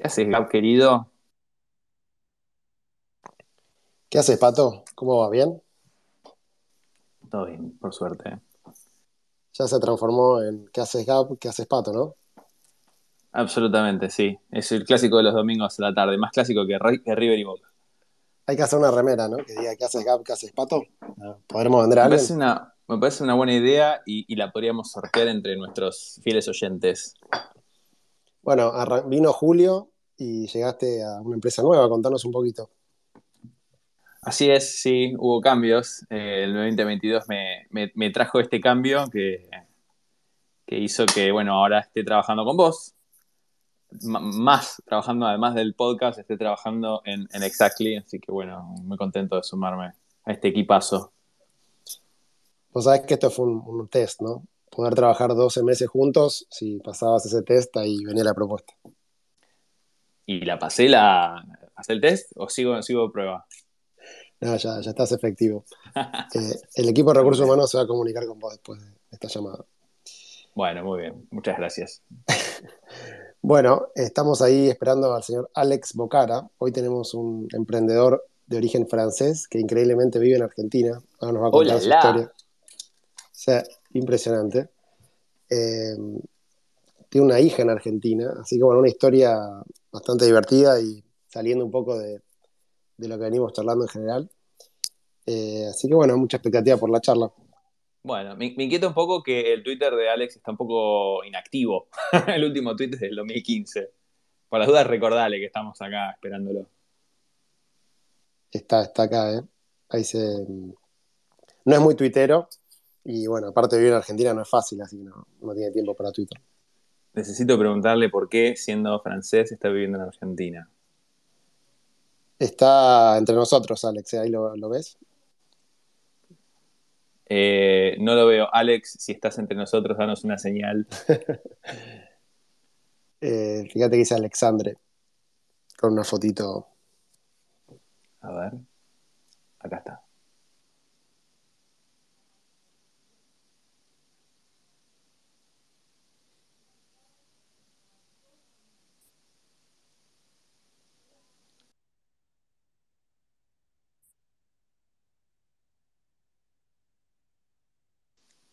¿Qué haces, Gab, querido? ¿Qué haces, Pato? ¿Cómo va? ¿Bien? Todo bien, por suerte. Ya se transformó en ¿qué haces, Gab? ¿Qué haces, Pato? ¿no? Absolutamente, sí. Es el clásico de los domingos a la tarde, más clásico que, Ri- que River y Boca. Hay que hacer una remera, ¿no? Que diga ¿qué haces, Gab? ¿Qué haces, Pato? ¿Podremos vender a Me parece una, me parece una buena idea y, y la podríamos sortear entre nuestros fieles oyentes. Bueno, vino Julio y llegaste a una empresa nueva. Contanos un poquito. Así es, sí, hubo cambios. Eh, el 2022 me, me- me trajo este cambio que, que hizo que, bueno, ahora esté trabajando con vos. M- más trabajando, además del podcast, esté trabajando en, en Exactly. Así que, bueno, muy contento de sumarme a este equipazo. Vos sabés que esto fue un, un test, ¿no? Poder trabajar 12 meses juntos, si pasabas ese test, ahí venía la propuesta. ¿Y la pasé la pasé el test o sigo, sigo de prueba? No, ya, ya estás efectivo. Eh, el equipo de recursos humanos se va a comunicar con vos después de esta llamada. Bueno, muy bien. Muchas gracias. Bueno, estamos ahí esperando al señor Alex Bocara. Hoy tenemos un emprendedor de origen francés que increíblemente vive en Argentina. Ahora nos va a contar ¡Hola, su la! historia. O sea, impresionante. Eh, tiene una hija en Argentina, así que bueno, una historia bastante divertida y saliendo un poco de, de lo que venimos charlando en general. Eh, así que bueno, mucha expectativa por la charla. Bueno, me, me inquieta un poco que el Twitter de Alex está un poco inactivo. el último tweet es del 2015. Por las dudas, recordale que estamos acá esperándolo. Está, está acá, ¿eh? Ahí se... No es muy tuitero y bueno, aparte de vivir en Argentina no es fácil, así que no, no tiene tiempo para Twitter. Necesito preguntarle por qué, siendo francés, está viviendo en Argentina. Está entre nosotros, Alex, ¿eh? ahí lo, lo ves. Eh, no lo veo. Alex, si estás entre nosotros, danos una señal. Eh, fíjate que dice Alexandre, con una fotito. A ver. Acá está.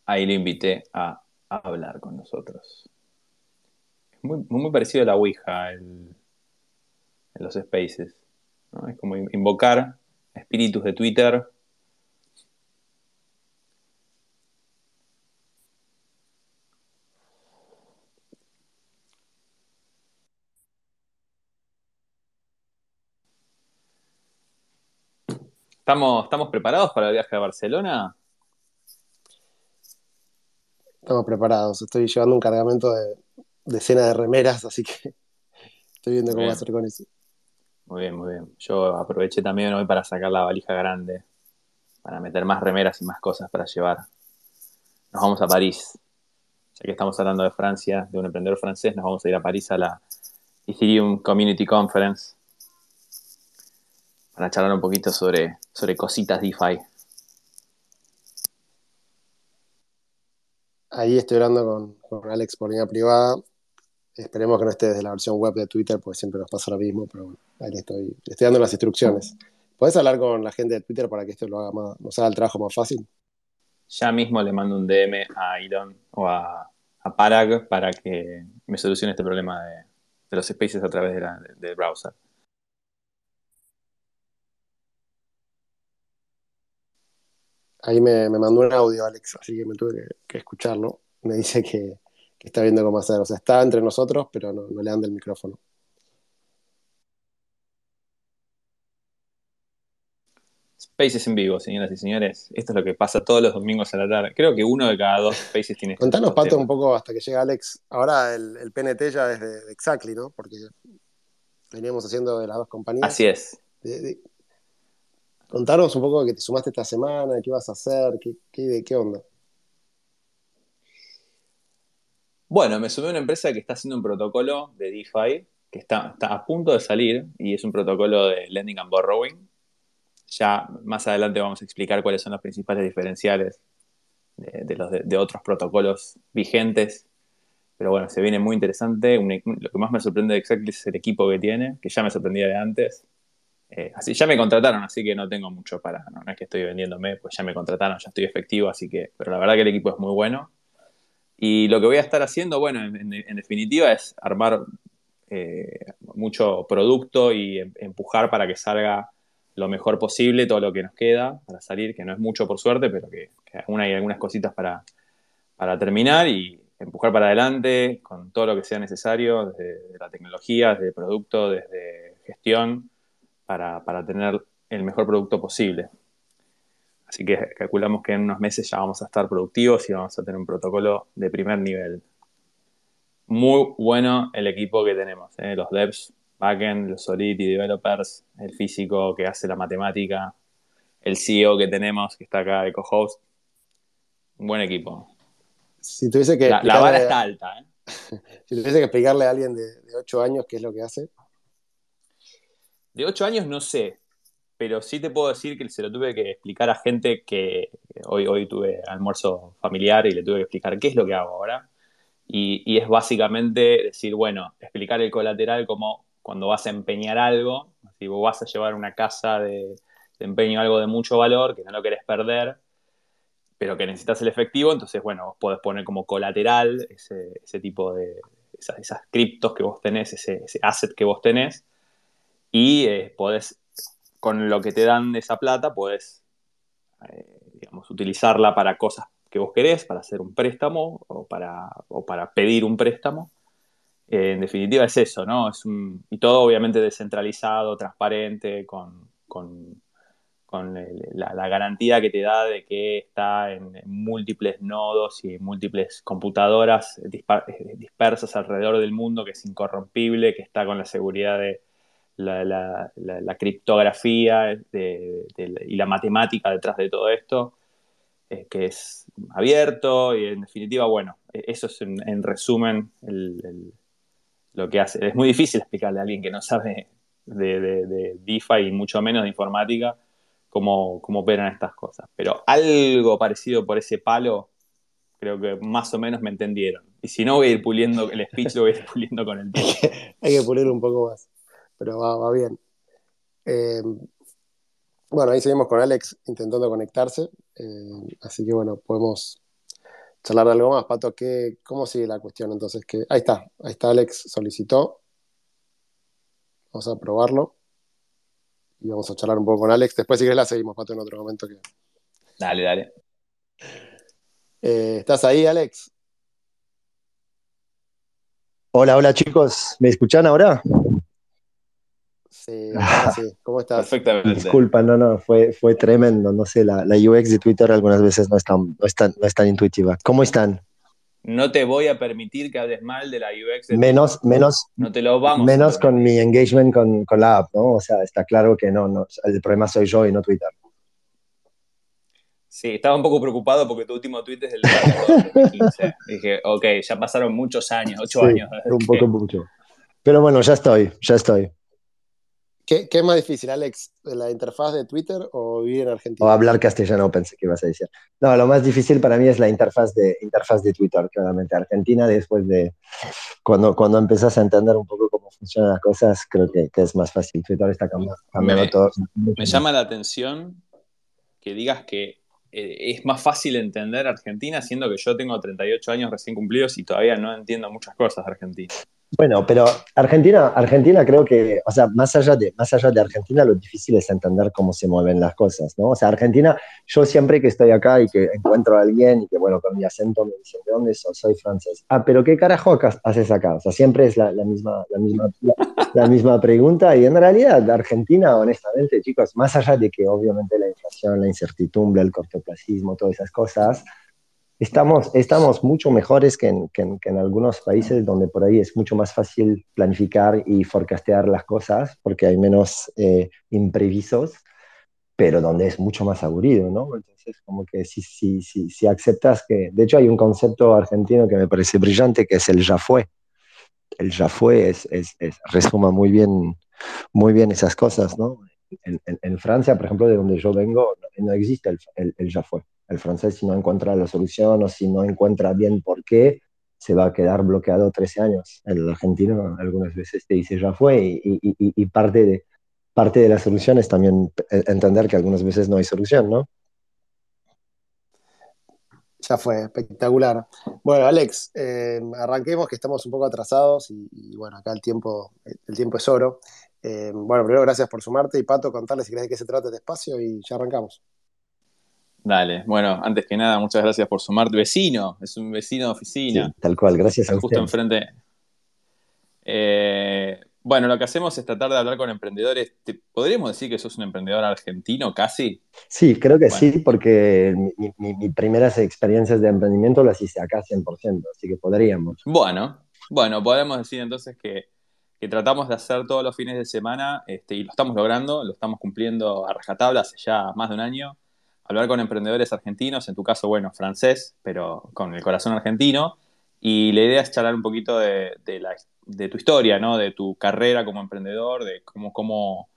Ahí lo invité a, hablar con nosotros. Es muy, muy parecido a la Ouija el- en los spaces. Es como in- invocar espíritus de Twitter. ¿Estamos, ¿Estamos preparados para el viaje a Barcelona? Estamos preparados. Estoy llevando un cargamento de decenas de remeras, así que estoy viendo cómo Bien. hacer con eso. Muy bien, muy bien. Yo aproveché también hoy para sacar la valija grande, para meter más remeras y más cosas para llevar. Nos vamos a París. Ya que estamos hablando de Francia, de un emprendedor francés, nos vamos a ir a París a la Ethereum Community Conference para charlar un poquito sobre, sobre cositas DeFi. Ahí estoy hablando con, con Alex por línea privada. Esperemos que no esté desde la versión web de Twitter, porque siempre nos pasa lo mismo, pero bueno, ahí estoy, estoy dando las instrucciones. ¿Podés hablar con la gente de Twitter para que esto lo haga más, nos haga el trabajo más fácil? Ya mismo le mando un DM a Elon o a, a Parag para que me solucione este problema de, de los spaces a través de la- de- del browser. Ahí me, me mandó un audio, Alex, así que me tuve que, que escucharlo. Me dice que, que está viendo cómo hacer. O sea, está entre nosotros, pero no, no le anda el micrófono. Spaces en vivo, señoras y señores. Esto es lo que pasa todos los domingos a la tarde. Creo que uno de cada dos Spaces tiene este Contanos, Pato, un poco hasta que llega Alex. Ahora el, el PNT ya es de, de Exactly, ¿no? Porque veníamos haciendo de las dos compañías. Así es. De- de- Contanos un poco que te sumaste esta semana, qué vas a hacer, qué, qué, onda. Bueno, me sumé a una empresa que está haciendo un protocolo de DeFi que está, a punto de salir y es un protocolo de lending and borrowing. Ya más adelante vamos a explicar cuáles son los principales diferenciales de, los de, otros protocolos vigentes. pero bueno, se viene muy interesante. Lo que más me sorprende de Exactly es el equipo que tiene, que ya me sorprendía de antes. Eh, así ya me contrataron, así que no tengo mucho para. No, es que estoy vendiéndome, pues ya me contrataron, ya estoy efectivo, así que. Pero la verdad que el equipo es muy bueno. Y lo que voy a estar haciendo, bueno, en, definitiva, es armar eh, mucho producto y em, empujar para que salga lo mejor posible todo lo que nos queda para salir, que no es mucho por suerte, pero que, aún hay algunas cositas para, para terminar y empujar para adelante con todo lo que sea necesario, desde la tecnología, desde producto, desde gestión para, tener el mejor producto posible. Así que calculamos que en unos meses ya vamos a estar productivos y vamos a tener un protocolo de primer nivel. Muy bueno el equipo que tenemos, ¿eh? los devs, backend, los Solidity developers, el físico que hace la matemática, el CEO que tenemos que está acá de co-host. Un buen equipo. Si tuviese que la, vara está alta. ¿eh? si tuviese que explicarle a alguien de, de 8 años qué es lo que hace, de 8 años no sé, pero sí te puedo decir que se lo tuve que explicar a gente que hoy, hoy tuve almuerzo familiar y le tuve que explicar qué es lo que hago ahora. Y, es básicamente decir, bueno, explicar el colateral como cuando vas a empeñar algo, si vos vas a llevar una casa de, empeño algo de mucho valor que no lo querés perder, pero que necesitas el efectivo, entonces, bueno, vos podés poner como colateral ese, tipo de, esas, criptos que vos tenés, ese, ese asset que vos tenés, y eh, con lo que te dan de esa plata, podés, eh, utilizarla para cosas que vos querés, para hacer un préstamo o para, para pedir un préstamo. Eh, en definitiva es eso, ¿no? Es y todo obviamente descentralizado, transparente, con, con, la, garantía que te da de que está en, múltiples nodos y múltiples computadoras dispersas alrededor del mundo, que es incorrompible, que está con la seguridad de, la, criptografía y la matemática detrás de todo esto, eh, que es abierto y en definitiva, bueno, e, eso es en, resumen lo que hace. Es muy difícil explicarle a alguien que no sabe de, de, DeFi y mucho menos de informática cómo, cómo operan estas cosas. Pero algo parecido por ese palo, creo que más o menos me entendieron. Y si no, voy a ir puliendo el speech, lo voy a ir puliendo con el tiempo. Hay que pulir un poco más pero va, bien. Eh, bueno, ahí seguimos con Alex intentando conectarse, eh, así que bueno, podemos charlar de algo más. Pato, ¿qué, ¿cómo sigue la cuestión entonces? Que, ahí está, ahí está Alex, solicitó. Vamos a probarlo. Y vamos a charlar un poco con Alex. Después si querés la seguimos, Pato, en otro momento. Que... Dale, dale. Eh, ¿Estás ahí, Alex? Hola, hola chicos, ¿me escuchan ahora? Sí, ¿Cómo estás? Perfectamente. Disculpa, no, no, fue, fue tremendo. No sé, la, la UX de Twitter algunas veces no es, tan, no, es tan, no es tan intuitiva. ¿Cómo están? No te voy a permitir que hables mal de la UX. De menos, menos, no te lo vamos. Menos con mi engagement con, con, la app, ¿no? O sea, está claro que no, no, el problema soy yo y no Twitter. Sí, estaba un poco preocupado porque tu último tweet es del 2015. Dije, ok, ya pasaron muchos años, ocho años. Un poco mucho. Pero bueno, ya estoy, ya estoy. ¿Qué, es más difícil, Alex? ¿La interfaz de Twitter o vivir en Argentina? O hablar castellano, pensé que ibas a decir. No, lo más difícil para mí es la interfaz de, interfaz de Twitter, claramente. Argentina, después de. Cuando, cuando empezás a entender un poco cómo funcionan las cosas, creo que, es más fácil. Twitter está cambiando, me, todo. Me llama la atención que digas que eh, es más fácil entender Argentina, siendo que yo tengo 38 años recién cumplidos y todavía no entiendo muchas cosas de Argentina. Bueno, pero Argentina, Argentina creo que, o sea, más allá, de, más allá de Argentina, lo difícil es entender cómo se mueven las cosas, ¿no? O sea, Argentina, yo siempre que estoy acá y que encuentro a alguien y que, bueno, con mi acento me dicen, ¿de dónde soy? Soy francés. Ah, pero ¿qué carajo haces acá? O sea, siempre es la, misma, la, misma, la, misma pregunta y en realidad Argentina, honestamente, chicos, más allá de que obviamente la inflación, la incertidumbre, el cortoplacismo, todas esas cosas, Estamos, estamos mucho mejores que en, que, en, algunos países donde por ahí es mucho más fácil planificar y forecastear las cosas porque hay menos eh, imprevisos, pero donde es mucho más aburrido, ¿no? Entonces, como que si, si, si, si aceptas que... De hecho, hay un concepto argentino que me parece brillante, que es el ya fue. El ya fue es, es, resuma muy bien, muy bien esas cosas, ¿no? En, en, Francia, por ejemplo, de donde yo vengo, no, existe el, el, el ya fue el francés si no encuentra la solución o si no encuentra bien por qué, se va a quedar bloqueado 13 años. El argentino algunas veces te dice ya fue y, parte, de, parte de la solución es también entender que algunas veces no hay solución, ¿no? Ya fue, espectacular. Bueno, Alex, eh, arranquemos que estamos un poco atrasados y, bueno, acá el tiempo, el tiempo es oro. Eh, bueno, primero gracias por sumarte y Pato, contarles si querés de qué se trata este espacio y ya arrancamos. Dale, bueno, antes que nada, muchas gracias por sumarte. Vecino, es un vecino de oficina. tal cual, gracias a usted. Justo enfrente. Eh, bueno, lo que hacemos es tratar de hablar con emprendedores. ¿Podríamos decir que sos un emprendedor argentino casi? Sí, creo que sí, porque mis primeras experiencias de emprendimiento las hice acá 100%, así que podríamos. Bueno, bueno, podemos decir entonces que, tratamos de hacer todos los fines de semana este, y lo estamos logrando, lo estamos cumpliendo a rajatabla hace ya más de un año. Hablar con emprendedores argentinos, en tu caso, bueno, francés, pero con el corazón argentino. Y la idea es charlar un poquito de, de la de tu historia, ¿no? De tu carrera como emprendedor, de cómo, cómo,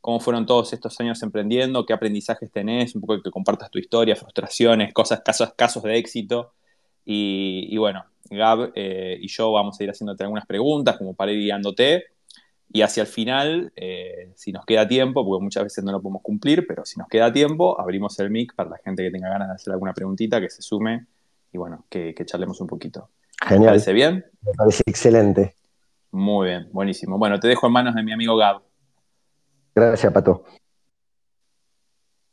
cómo fueron todos estos años emprendiendo, qué aprendizajes tenés, un poco que compartas tu historia, frustraciones, cosas, casos, casos de éxito. Y, bueno, Gab eh, y yo vamos a ir haciéndote algunas preguntas como para ir guiándote. Y hacia el final, eh, si nos queda tiempo, porque muchas veces no lo podemos cumplir, pero si nos queda tiempo, abrimos el mic para la gente que tenga ganas de hacer alguna preguntita, que se sume y bueno, que, que charlemos un poquito. Genial. ¿Te parece bien? Me parece excelente. Muy bien, buenísimo. Bueno, te dejo en manos de mi amigo Gab. Gracias, Pato.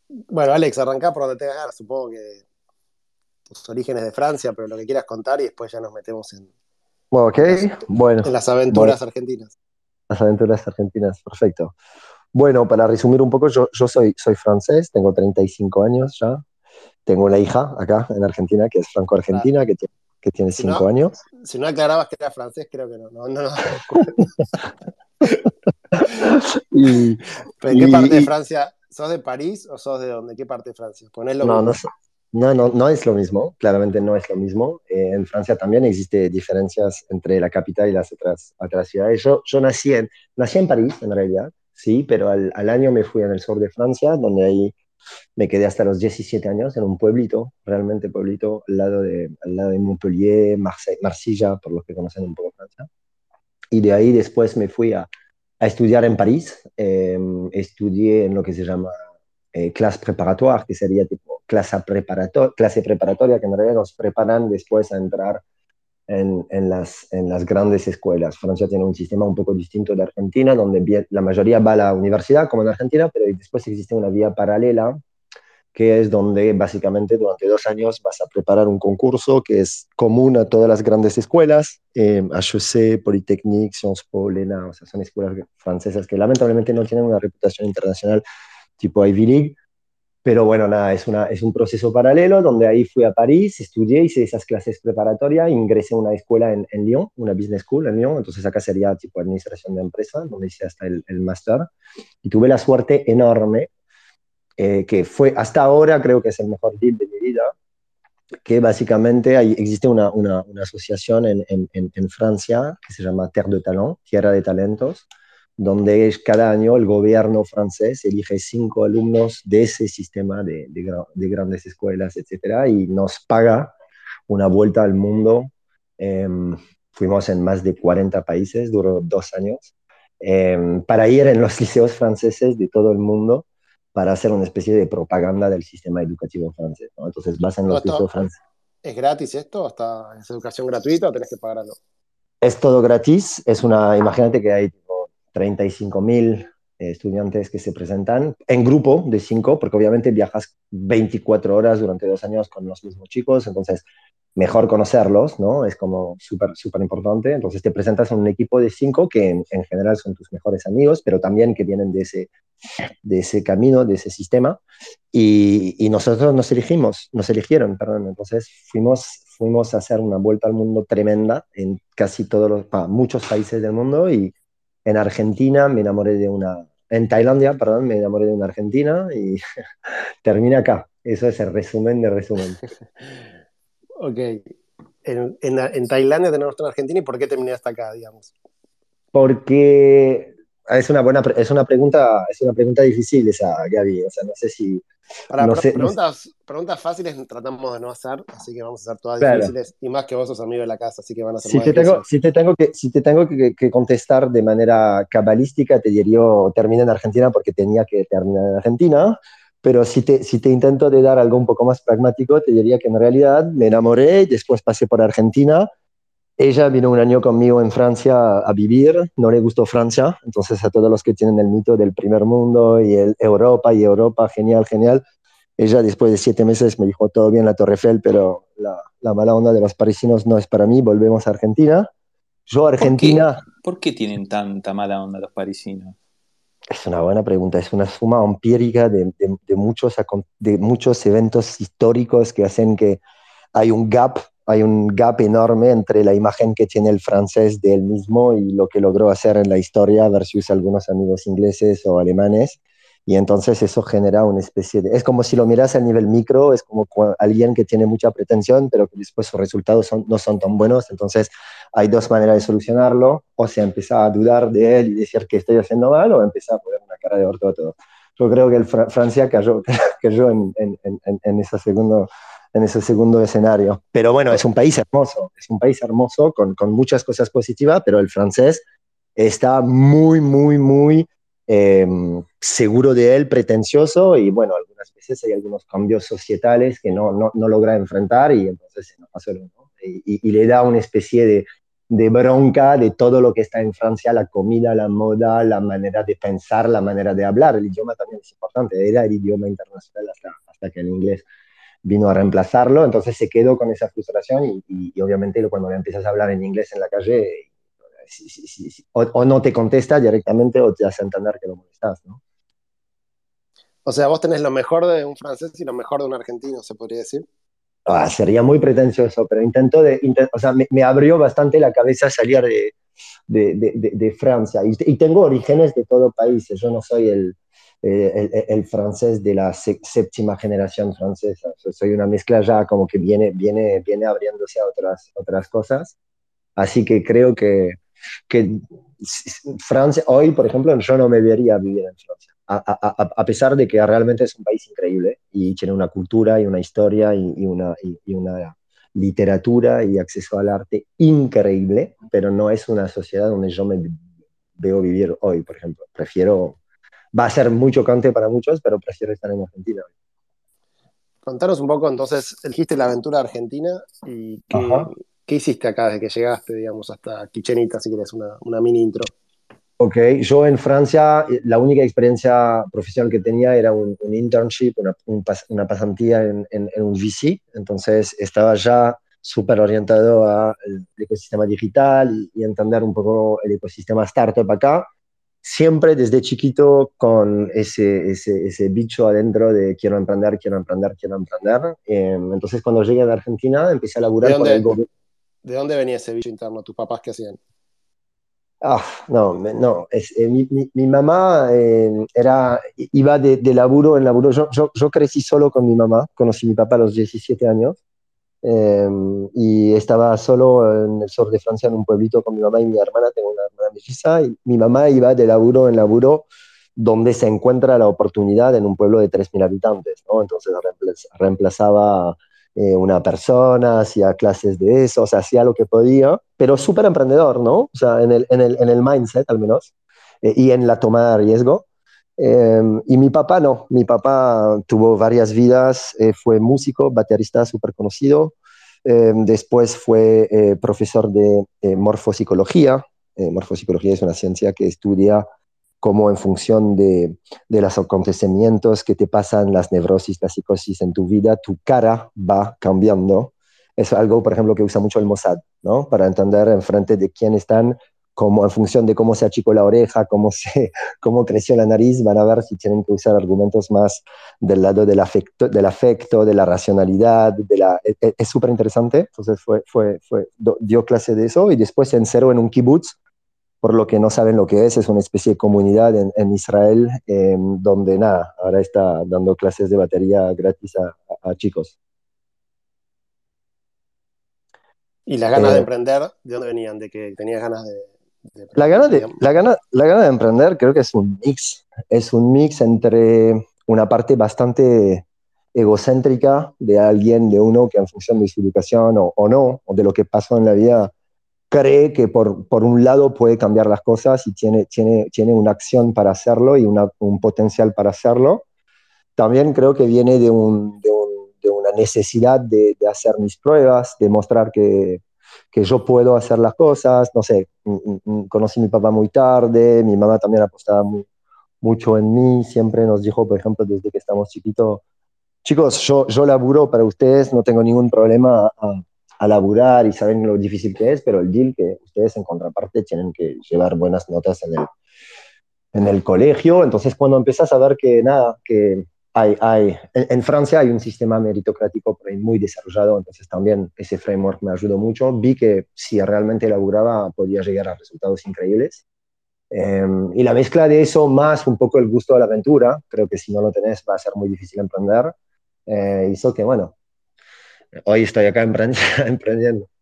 Bueno, Alex, arrancá por donde te ganas. Supongo que tus orígenes de Francia, pero lo que quieras contar y después ya nos metemos en, bueno, en las aventuras argentinas. Las aventuras argentinas, perfecto. Bueno, para resumir un poco, yo, yo soy, soy francés, tengo 35 años ya. Tengo una hija acá en Argentina que es franco-argentina, que tiene que tiene cinco años. Si no aclarabas que era francés, creo que no. no, no, ¿En qué parte de Francia? ¿Sos de París o sos de dónde? ¿Qué parte de Francia? no, no, no, no, es lo mismo, claramente no es lo mismo. Eh, en Francia también existen diferencias entre la capital y las otras, otras ciudades. Yo, yo nací, en, nací en París, en realidad, sí, pero al, al año me fui en el sur de Francia, donde hay me quedé hasta los 17 años en un pueblito, realmente pueblito, al lado de, al lado de Montpellier, Marsella, por los que conocen un poco Francia. Y de ahí después me fui a, a estudiar en París. Em, estudié en lo que se llama eh, clase preparatoire, que sería tipo clase, preparator clase preparatoria, que en realidad nos preparan después a entrar en, en, las, en las grandes escuelas. Francia tiene un sistema un poco distinto de Argentina, donde la mayoría va a la universidad, como en Argentina, pero después existe una vía paralela, que es donde básicamente durante dos años vas a preparar un concurso que es común a todas las grandes escuelas, eh, HEC, Polytechnique, Sciences Po, l'ENA, o sea, son escuelas francesas que lamentablemente no tienen una reputación internacional tipo Ivy League, pero bueno, nada, es, una, es un proceso paralelo donde ahí fui a París, estudié, hice esas clases preparatorias, ingresé a una escuela en, en Lyon, una business school en Lyon, entonces acá sería tipo administración de empresa, donde hice hasta el, el máster. Y tuve la suerte enorme, eh, que fue hasta ahora creo que es el mejor deal de mi vida, que básicamente hay, existe una, una, asociación en, en, en Francia que se llama Terre de Talent, Tierra de Talentos, donde cada año el gobierno francés elige cinco alumnos de ese sistema de, de, grandes escuelas, etcétera, y nos paga una vuelta al mundo. Em, fuimos en más de 40 países, duró dos años, em, para ir en los liceos franceses de todo el mundo para hacer una especie de propaganda del sistema educativo francés. Entonces vas en los liceos franceses. ¿Es gratis esto? ¿Hasta ¿Es educación gratuita o tenés que pagarlo? Es todo gratis. Es una, imagínate que hay 35.000 eh, estudiantes que se presentan en grupo de cinco, porque obviamente viajas 24 horas durante dos años con los mismos chicos, entonces mejor conocerlos, ¿no? Es como súper, súper importante. Entonces te presentas en un equipo de cinco que en, general son tus mejores amigos, pero también que vienen de ese, de ese camino, de ese sistema. Y, y nosotros nos elegimos, nos eligieron, perdón. Entonces fuimos, fuimos a hacer una vuelta al mundo tremenda en casi todos los, muchos países del mundo y en Argentina me enamoré de una, en Tailandia, perdón, me enamoré de una argentina y termina acá. Eso es el resumen de resumen. ok. En, en, Tailandia tenemos una argentina y ¿por qué terminé hasta acá, digamos? Porque es una buena, es una pregunta, es una pregunta difícil esa, Gaby. O sea, no sé si. Para preguntas, preguntas fáciles tratamos de no hacer, así que vamos a hacer todas difíciles. Y más que vos sos amigo de la casa, así que van a ser si te tengo, si te tengo que Si te tengo que, contestar de manera cabalística, te diría termina en Argentina porque tenía que terminar en Argentina. Pero si te, si te intento de dar algo un poco más pragmático, te diría que en realidad me enamoré y después pasé por Argentina ella vino un año conmigo en Francia a vivir, no le gustó Francia, entonces a todos los que tienen el mito del primer mundo y el Europa y Europa, genial, genial. Ella después de siete meses me dijo, todo bien la Torre Eiffel, pero la, mala onda de los parisinos no es para mí, volvemos a Argentina. Yo Argentina... ¿Por qué, tienen tanta mala onda los parisinos? Es una buena pregunta, es una suma empírica de, de, muchos, de muchos eventos históricos que hacen que hay un gap hay un gap enorme entre la imagen que tiene el francés de él mismo y lo que logró hacer en la historia versus algunos amigos ingleses o alemanes. Y entonces eso genera una especie de... Es como si lo miras a nivel micro, es como alguien que tiene mucha pretensión, pero que después sus resultados son, no son tan buenos. Entonces hay dos maneras de solucionarlo. O se empieza a dudar de él y decir que estoy haciendo mal, o empieza a poner una cara de orto a todo. Yo creo que el Francia cayó, cayó en, en, en, en ese segundo en ese segundo escenario. Pero bueno, es un país hermoso, es un país hermoso con, con muchas cosas positivas, pero el francés está muy, muy, muy em, seguro de él, pretencioso y bueno, algunas veces hay algunos cambios societales que no, no, no logra enfrentar y entonces se nos pasa lo y, y, le da una especie de, de, bronca de todo lo que está en Francia, la comida, la moda, la manera de pensar, la manera de hablar. El idioma también es importante, era el idioma internacional hasta, hasta que el inglés vino a reemplazarlo, entonces se quedó con esa frustración y, obviamente cuando le empiezas a hablar en inglés en la calle, o, no te contesta directamente o te hace entender que lo molestas, ¿no? O sea, vos tenés lo mejor de un francés y lo mejor de un argentino, se podría decir. Ah, sería muy pretencioso, pero intento de, o sea, me, abrió bastante la cabeza salir de, de, de, Francia. Y, y, tengo orígenes de todo país, yo no soy el, eh, el, francés de la séptima generación francesa. soy una mezcla ya como que viene, viene, viene abriéndose a otras, otras cosas. Así que creo que, que Francia, hoy, por ejemplo, yo no me vería vivir en Francia. A, a, a, pesar de que realmente es un país increíble y tiene una cultura y una historia y, una, y, una literatura y acceso al arte increíble, pero no es una sociedad donde yo me veo vivir hoy, por ejemplo. Prefiero va a ser muy chocante para muchos, pero prefiero estar en Argentina. Contanos un poco, entonces, elegiste la aventura argentina y qué, hiciste acá desde que llegaste, digamos, hasta Quichenita, si quieres, una, una mini intro. Ok, yo en Francia, la única experiencia profesional que tenía era un, internship, una, una pasantía en, en, un VC, entonces estaba ya súper orientado al ecosistema digital y, y, entender un poco el ecosistema startup acá siempre desde chiquito con ese, ese, ese, bicho adentro de quiero emprender, quiero emprender, quiero emprender. Em, entonces cuando llegué a Argentina empecé a laburar ¿De con el gobierno. ¿De dónde venía ese bicho interno? ¿Tus papás qué hacían? Ah, no, no. Es, eh, mi, mi, mamá eh, era, iba de, de, laburo en laburo. Yo, yo, yo, crecí solo con mi mamá. Conocí a mi papá a los 17 años. Em, y estaba solo en el sur de Francia, en un pueblito con mi mamá y mi hermana, tengo una hermana y mi mamá iba de laburo en laburo donde se encuentra la oportunidad en un pueblo de 3.000 habitantes, ¿no? Entonces reemplazaba eh, una persona, hacía clases de eso, o sea, hacía lo que podía, pero súper emprendedor, ¿no? O sea, en el, en el, en el mindset al menos, eh, y en la toma de riesgo. Em, y mi papá no, mi papá tuvo varias vidas, eh, fue músico, baterista súper conocido, em, después fue eh, profesor de eh, morfopsicología. morfopsicología es una ciencia que estudia cómo en función de, de, los acontecimientos que te pasan, las neurosis, la psicosis en tu vida, tu cara va cambiando. Es algo, por ejemplo, que usa mucho el Mossad, ¿no? Para entender en frente de quién están como en función de cómo se achicó la oreja, cómo, se, cómo creció la nariz, van a ver si tienen que usar argumentos más del lado del afecto, del afecto de la racionalidad, de la, e, e, es súper interesante, entonces fue, fue, fue, dio clase de eso y después se encerró en un kibbutz, por lo que no saben lo que es, es una especie de comunidad en, en Israel, em, donde nada, ahora está dando clases de batería gratis a, a, chicos. ¿Y las ganas de eh, emprender, de dónde venían? ¿De que tenías ganas de, la, gana de, la, gana, la gana de emprender creo que es un mix, es un mix entre una parte bastante egocéntrica de alguien, de uno que en función de su educación o, o no, o de lo que pasó en la vida, cree que por, por, un lado puede cambiar las cosas y tiene, tiene, tiene una acción para hacerlo y una, un potencial para hacerlo. También creo que viene de, un, de, un, de una necesidad de, de, hacer mis pruebas, de mostrar que, que yo puedo hacer las cosas. No sé, conocí a mi papá muy tarde, mi mamá también apostaba muy, mucho en mí, siempre nos dijo, por ejemplo, desde que estamos chiquitos, chicos, yo, yo laburo para ustedes, no tengo ningún problema a, a, laburar y saben lo difícil que es, pero el deal que ustedes en contraparte tienen que llevar buenas notas en el, en el colegio. Entonces, cuando empiezas a ver que nada, que hay, hay en, en, Francia hay un sistema meritocrático muy desarrollado, entonces también ese framework me ayudó mucho. Vi que si realmente laburaba podía llegar a resultados increíbles. Eh, y la mezcla de eso más un poco el gusto de la aventura, creo que si no lo tenés va a ser muy difícil emprender eh, hizo que, bueno, hoy estoy acá emprendiendo.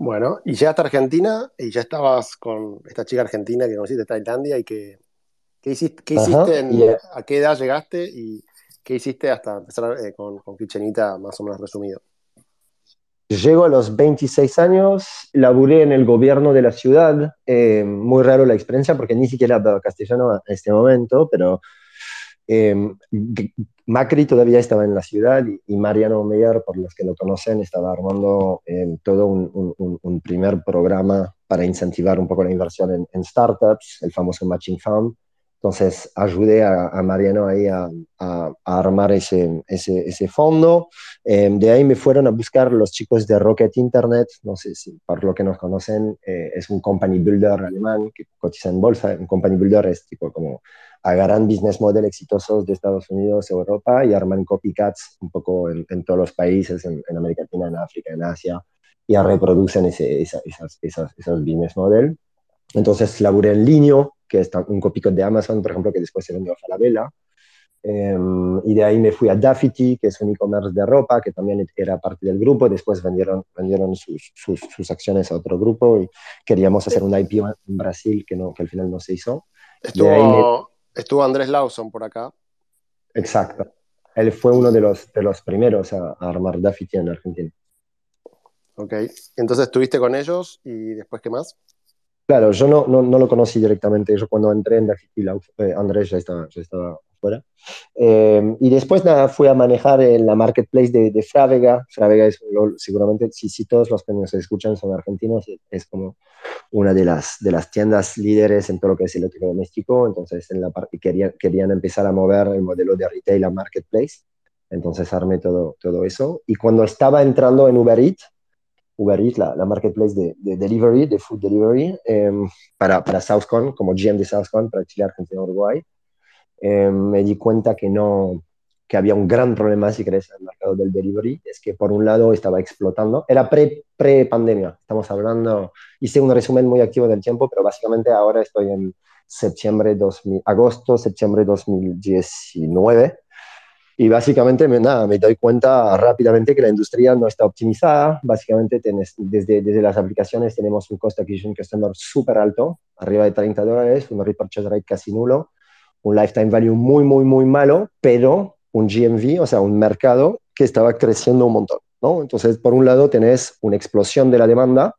Bueno, y llegaste a Argentina y ya estabas con esta chica argentina que conociste en Tailandia y que, ¿qué hiciste, qué hiciste en, yeah. a qué edad llegaste y qué hiciste hasta empezar eh, con, con Kitchenita más o menos resumido? Llego a los 26 años, laburé en el gobierno de la ciudad, eh, muy raro la experiencia porque ni siquiera hablaba castellano en este momento, pero eh, Macri todavía estaba en la ciudad y, y, Mariano Meyer, por los que lo conocen, estaba armando eh, todo un, un, un, primer programa para incentivar un poco la inversión en, en startups, el famoso Matching Fund. Entonces ayudé a, Mariano ahí a, armar ese, ese, fondo. Eh, de ahí me fueron a buscar los chicos de Rocket Internet, no sé si por lo que nos conocen, eh, es un company builder alemán que cotiza en bolsa. Un company builder es tipo como agarran business model exitosos de Estados Unidos, Europa y arman copycats un poco en, todos los países, en, América Latina, en África, en Asia, y reproducen ese, esa, esas, esos business model. Entonces laburé en Linio, que es un copycat de Amazon, por ejemplo, que después se vendió a Falabella. Um, y de ahí me fui a Daffy, que es un e-commerce de ropa, que también era parte del grupo. Después vendieron, vendieron sus, sus, sus, acciones a otro grupo y queríamos hacer un IPO en Brasil que, no, que al final no se hizo. Estuvo, Estuvo Andrés Lawson por acá. Exacto. Él fue uno de los, de los primeros a, a armar Daffy en Argentina. Ok. Entonces estuviste con ellos y después, ¿qué más? Claro, yo no, no, no lo conocí directamente. Yo cuando entré en Daffy, eh, Andrés ya estaba, ya estaba fuera. Eh, y después nada, fui a manejar en la marketplace de, de Frávega. Frávega es seguramente, si, si todos los que nos escuchan son argentinos, es como una de las, de las tiendas líderes en todo lo que es electrodoméstico. Entonces, en la querían, querían empezar a mover el modelo de retail a marketplace. Entonces, armé todo, todo eso. Y cuando estaba entrando en Uber Eats, Uber Eats, la, la marketplace de, de, delivery, de food delivery, eh, para, para Southcon, como GM de Southcon, para Chile, Argentina, Uruguay. Eh, me di cuenta que no que había un gran problema, si querés, en el mercado del delivery, es que por un lado estaba explotando, era pre, pre-pandemia, estamos hablando, hice un resumen muy activo del tiempo, pero básicamente ahora estoy en septiembre 2000, agosto, septiembre 2019, y básicamente me, nada, me doy cuenta rápidamente que la industria no está optimizada. Básicamente tenés, desde, desde las aplicaciones tenemos un cost acquisition customer súper alto, arriba de 30 dólares, un repurchase rate casi nulo, un lifetime value muy, muy, muy malo, pero un GMV, o sea, un mercado que estaba creciendo un montón, ¿no? Entonces, por un lado tenés una explosión de la demanda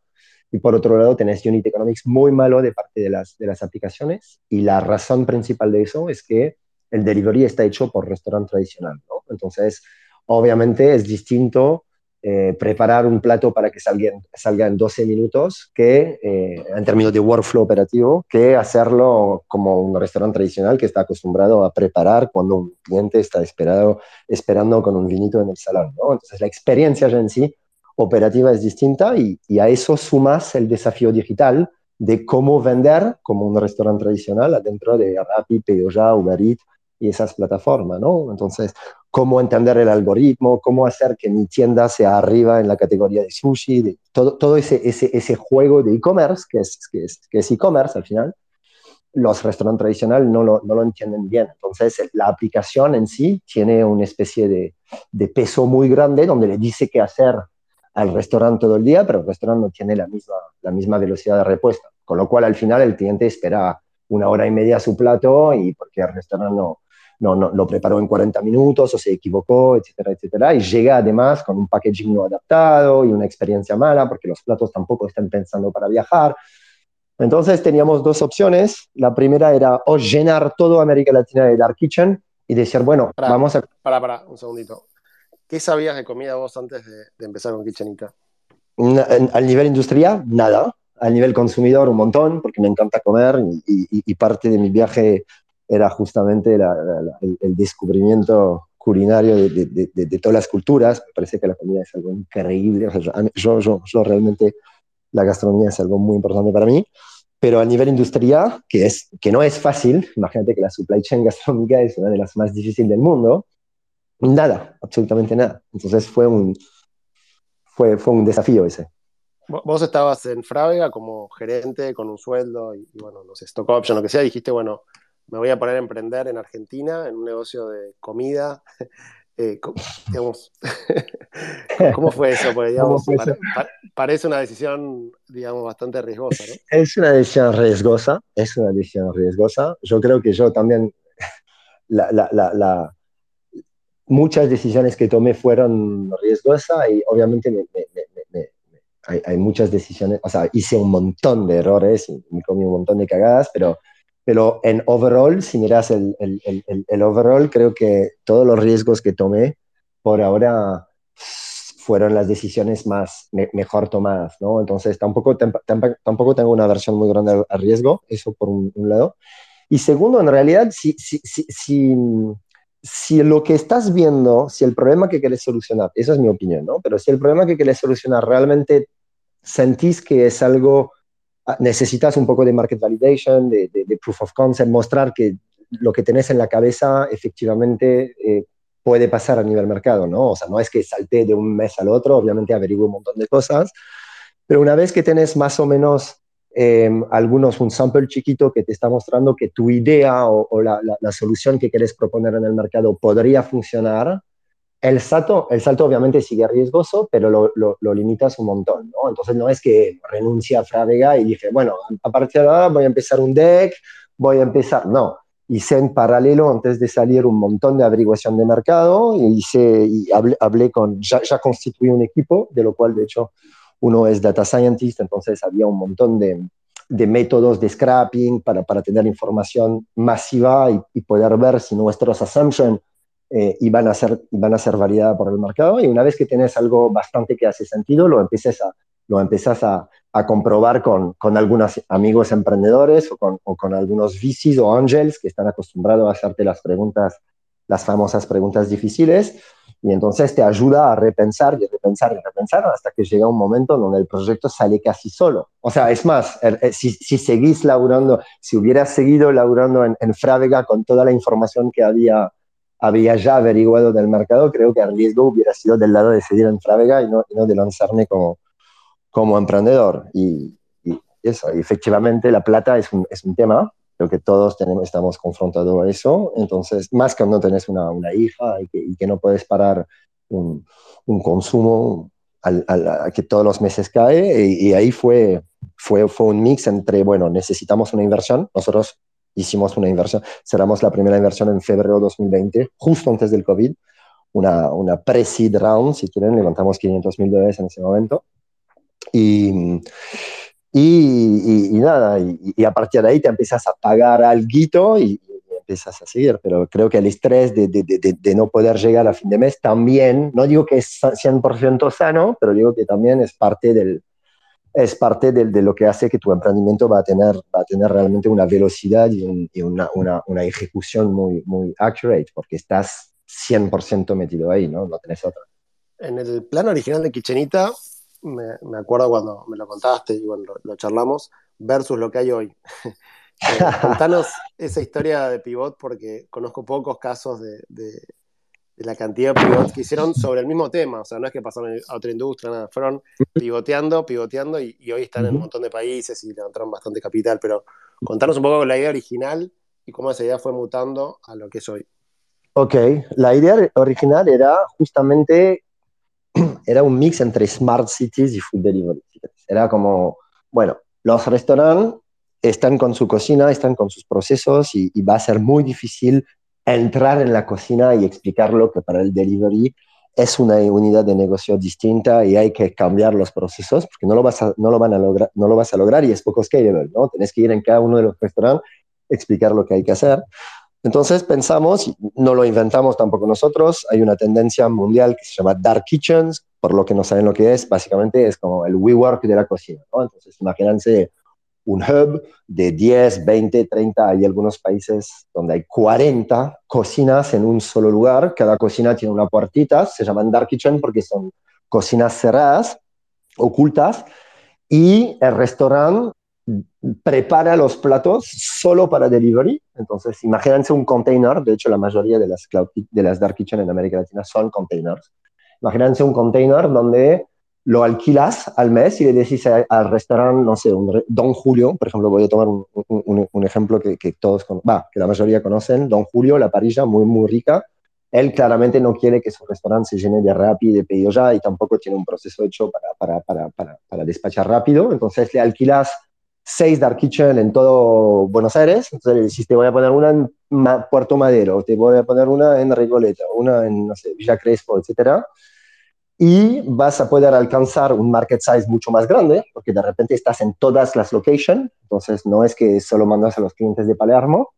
y por otro lado tenés unit economics muy malo de parte de las, de las aplicaciones y la razón principal de eso es que el delivery está hecho por restaurante tradicional, ¿no? Entonces, obviamente es distinto eh, preparar un plato para que salga, salga en 12 minutos que eh, en términos de workflow operativo que hacerlo como un restaurante tradicional que está acostumbrado a preparar cuando un cliente está esperado, esperando con un vinito en el salón. ¿no? Entonces la experiencia ya en sí operativa es distinta y, y, a eso sumas el desafío digital de cómo vender como un restaurante tradicional adentro de Rappi, Pedido Uber Eats y esas plataformas, ¿no? Entonces, cómo entender el algoritmo, cómo hacer que mi tienda sea arriba en la categoría de sushi, todo, todo ese, ese, ese juego de e-commerce, que es que es que es e-commerce al final, los restaurantes tradicionales no lo, no lo entienden bien. Entonces, la aplicación en sí tiene una especie de, de peso muy grande donde le dice qué hacer al restaurante todo el día, pero el restaurante no tiene la misma, la misma velocidad de respuesta. Con lo cual, al final, el cliente espera una hora y media su plato y porque el restaurante no, no, no, lo preparó en 40 minutos o se equivocó, etcétera, etcétera. Y llega además con un packaging no adaptado y una experiencia mala porque los platos tampoco están pensando para viajar. Entonces teníamos dos opciones. La primera era o llenar todo América Latina de Dark Kitchen y decir, bueno, vamos a... Para, para, un segundito. ¿Qué sabías de comida vos antes de, empezar con Kitchenita? Al nivel industrial, nada. Al nivel consumidor, un montón, porque me encanta comer y, parte de mi viaje era justamente el, descubrimiento culinario de, todas las culturas. Me parece que la comida es algo increíble. yo, yo, yo realmente la gastronomía es algo muy importante para mí, pero a nivel industrial, que, es, que no es fácil, imagínate que la supply chain gastronómica es una de las más difíciles del mundo, nada, absolutamente nada. Entonces fue un, fue, fue un desafío ese. Vos estabas en Frávega como gerente con un sueldo y, bueno, no sé, stock option, lo que sea, dijiste, bueno, me voy a poner a emprender en Argentina en un negocio de comida eh, ¿cómo, fue eso? Porque, parece una decisión, digamos, bastante riesgosa, ¿no? Es una decisión riesgosa, es una decisión riesgosa. Yo creo que yo también, muchas decisiones que tomé fueron riesgosas y obviamente hay, muchas decisiones, o sea, hice un montón de errores y me comí un montón de cagadas, pero pero en overall, si miras el, el, el, el, overall, creo que todos los riesgos que tomé por ahora fueron las decisiones más mejor tomadas, ¿no? Entonces tampoco, tampoco tengo una versión muy grande al, riesgo, eso por un, lado. Y segundo, en realidad, si, si, si, si, si lo que estás viendo, si el problema que quieres solucionar, esa es mi opinión, ¿no? Pero si el problema que quieres solucionar realmente sentís que es algo necesitas un poco de market validation, de, proof of concept, mostrar que lo que tenés en la cabeza efectivamente eh, puede pasar a nivel mercado, ¿no? O sea, no es que salte de un mes al otro, obviamente averiguo un montón de cosas, pero una vez que tenés más o menos em, algunos, un sample chiquito que te está mostrando que tu idea o, la, la, solución que quieres proponer en el mercado podría funcionar, el salto, el salto obviamente sigue riesgoso, pero lo, lo, limitas un montón, ¿no? Entonces no es que renuncia a Frávega y dije, bueno, a partir de ahora voy a empezar un deck, voy a empezar, no. Hice en paralelo, antes de salir, un montón de averiguación de mercado y, hice, y hablé con, ya, ya, constituí un equipo, de lo cual, de hecho, uno es data scientist, entonces había un montón de, de métodos de scrapping para, para tener información masiva y, y poder ver si nuestros assumptions eh, y van a, ser, van a ser validadas por el mercado. Y una vez que tienes algo bastante que hace sentido, lo empiezas a, lo empiezas a, a comprobar con, con, algunos amigos emprendedores o con, o con, algunos VCs o angels que están acostumbrados a hacerte las preguntas, las famosas preguntas difíciles. Y entonces te ayuda a repensar y repensar y repensar hasta que llega un momento donde el proyecto sale casi solo. O sea, es más, si, si seguís laburando, si hubieras seguido laburando en, en Frávega con toda la información que había había ya averiguado del mercado, creo que el riesgo hubiera sido del lado de seguir en Frávega y no, no de lanzarme como, como emprendedor. Y, eso, efectivamente la plata es un, es un, tema, creo que todos tenemos, estamos confrontados a eso, entonces, más cuando tenés una, una hija y que, y que, no puedes parar un, un consumo al, al, que todos los meses cae, y, y ahí fue, fue, fue un mix entre, bueno, necesitamos una inversión, nosotros hicimos una inversión, cerramos la primera inversión en febrero de 2020, justo antes del COVID, una, una pre-seed round, si quieren, levantamos 500 mil dólares en ese momento. Y, y, y, nada, y, a partir de ahí te empiezas a pagar algo y, empiezas a seguir, pero creo que el estrés de, de, de, de, no poder llegar a fin de mes también, no digo que es 100% sano, pero digo que también es parte del, es parte de, de, lo que hace que tu emprendimiento va a tener, va a tener realmente una velocidad y, y una, una, una, ejecución muy, muy accurate, porque estás 100% metido ahí, ¿no? No tenés otra. En el plan original de Kitchenita, me, me acuerdo cuando me lo contaste y bueno, lo, lo charlamos, versus lo que hay hoy. eh, contanos esa historia de pivot, porque conozco pocos casos de, de de la cantidad de pivots que hicieron sobre el mismo tema. O sea, no es que pasaron a otra industria, nada. Fueron pivoteando, pivoteando y, y hoy están en un montón de países y levantaron bastante capital. Pero contanos un poco la idea original y cómo esa idea fue mutando a lo que es hoy. Ok, la idea original era justamente era un mix entre smart cities y food delivery. Era como, bueno, los restaurantes están con su cocina, están con sus procesos y, va a ser muy difícil entrar en la cocina y explicarlo que para el delivery es una unidad de negocio distinta y hay que cambiar los procesos porque no lo vas a, no lo van a lograr, no lo vas a lograr y es poco scalable, ¿no? Tenés que ir en cada uno de los restaurantes, explicar lo que hay que hacer. Entonces pensamos, no lo inventamos tampoco nosotros, hay una tendencia mundial que se llama Dark Kitchens, por lo que no saben lo que es, básicamente es como el WeWork de la cocina. ¿no? Entonces imagínense un hub de 10, 20, 30, hay algunos países donde hay 40 cocinas en un solo lugar, cada cocina tiene una puertita, se llaman Dark Kitchen porque son cocinas cerradas, ocultas, y el restaurante prepara los platos solo para delivery. Entonces, imagínense un container, de hecho la mayoría de las, Dark Kitchen en América Latina son containers. Imagínense un container donde lo alquilas al mes y le decís al restaurante, no sé, un, Don Julio, por ejemplo, voy a tomar un, un, ejemplo que, que todos, va, que la mayoría conocen, Don Julio, la parrilla muy, muy rica. Él claramente no quiere que su restaurante se llene de rápido y de pedido ya y tampoco tiene un proceso hecho para, para, para, para, despachar rápido. Entonces le alquilas seis Dark Kitchen en todo Buenos Aires. Entonces le decís, te voy a poner una en Puerto Madero, te voy a poner una en Recoleta, una en, no sé, Villa Crespo, etcétera. Y vas a poder alcanzar un market size mucho más grande, porque de repente estás en todas las locations. Entonces no es que solo mandas a los clientes de Palermo.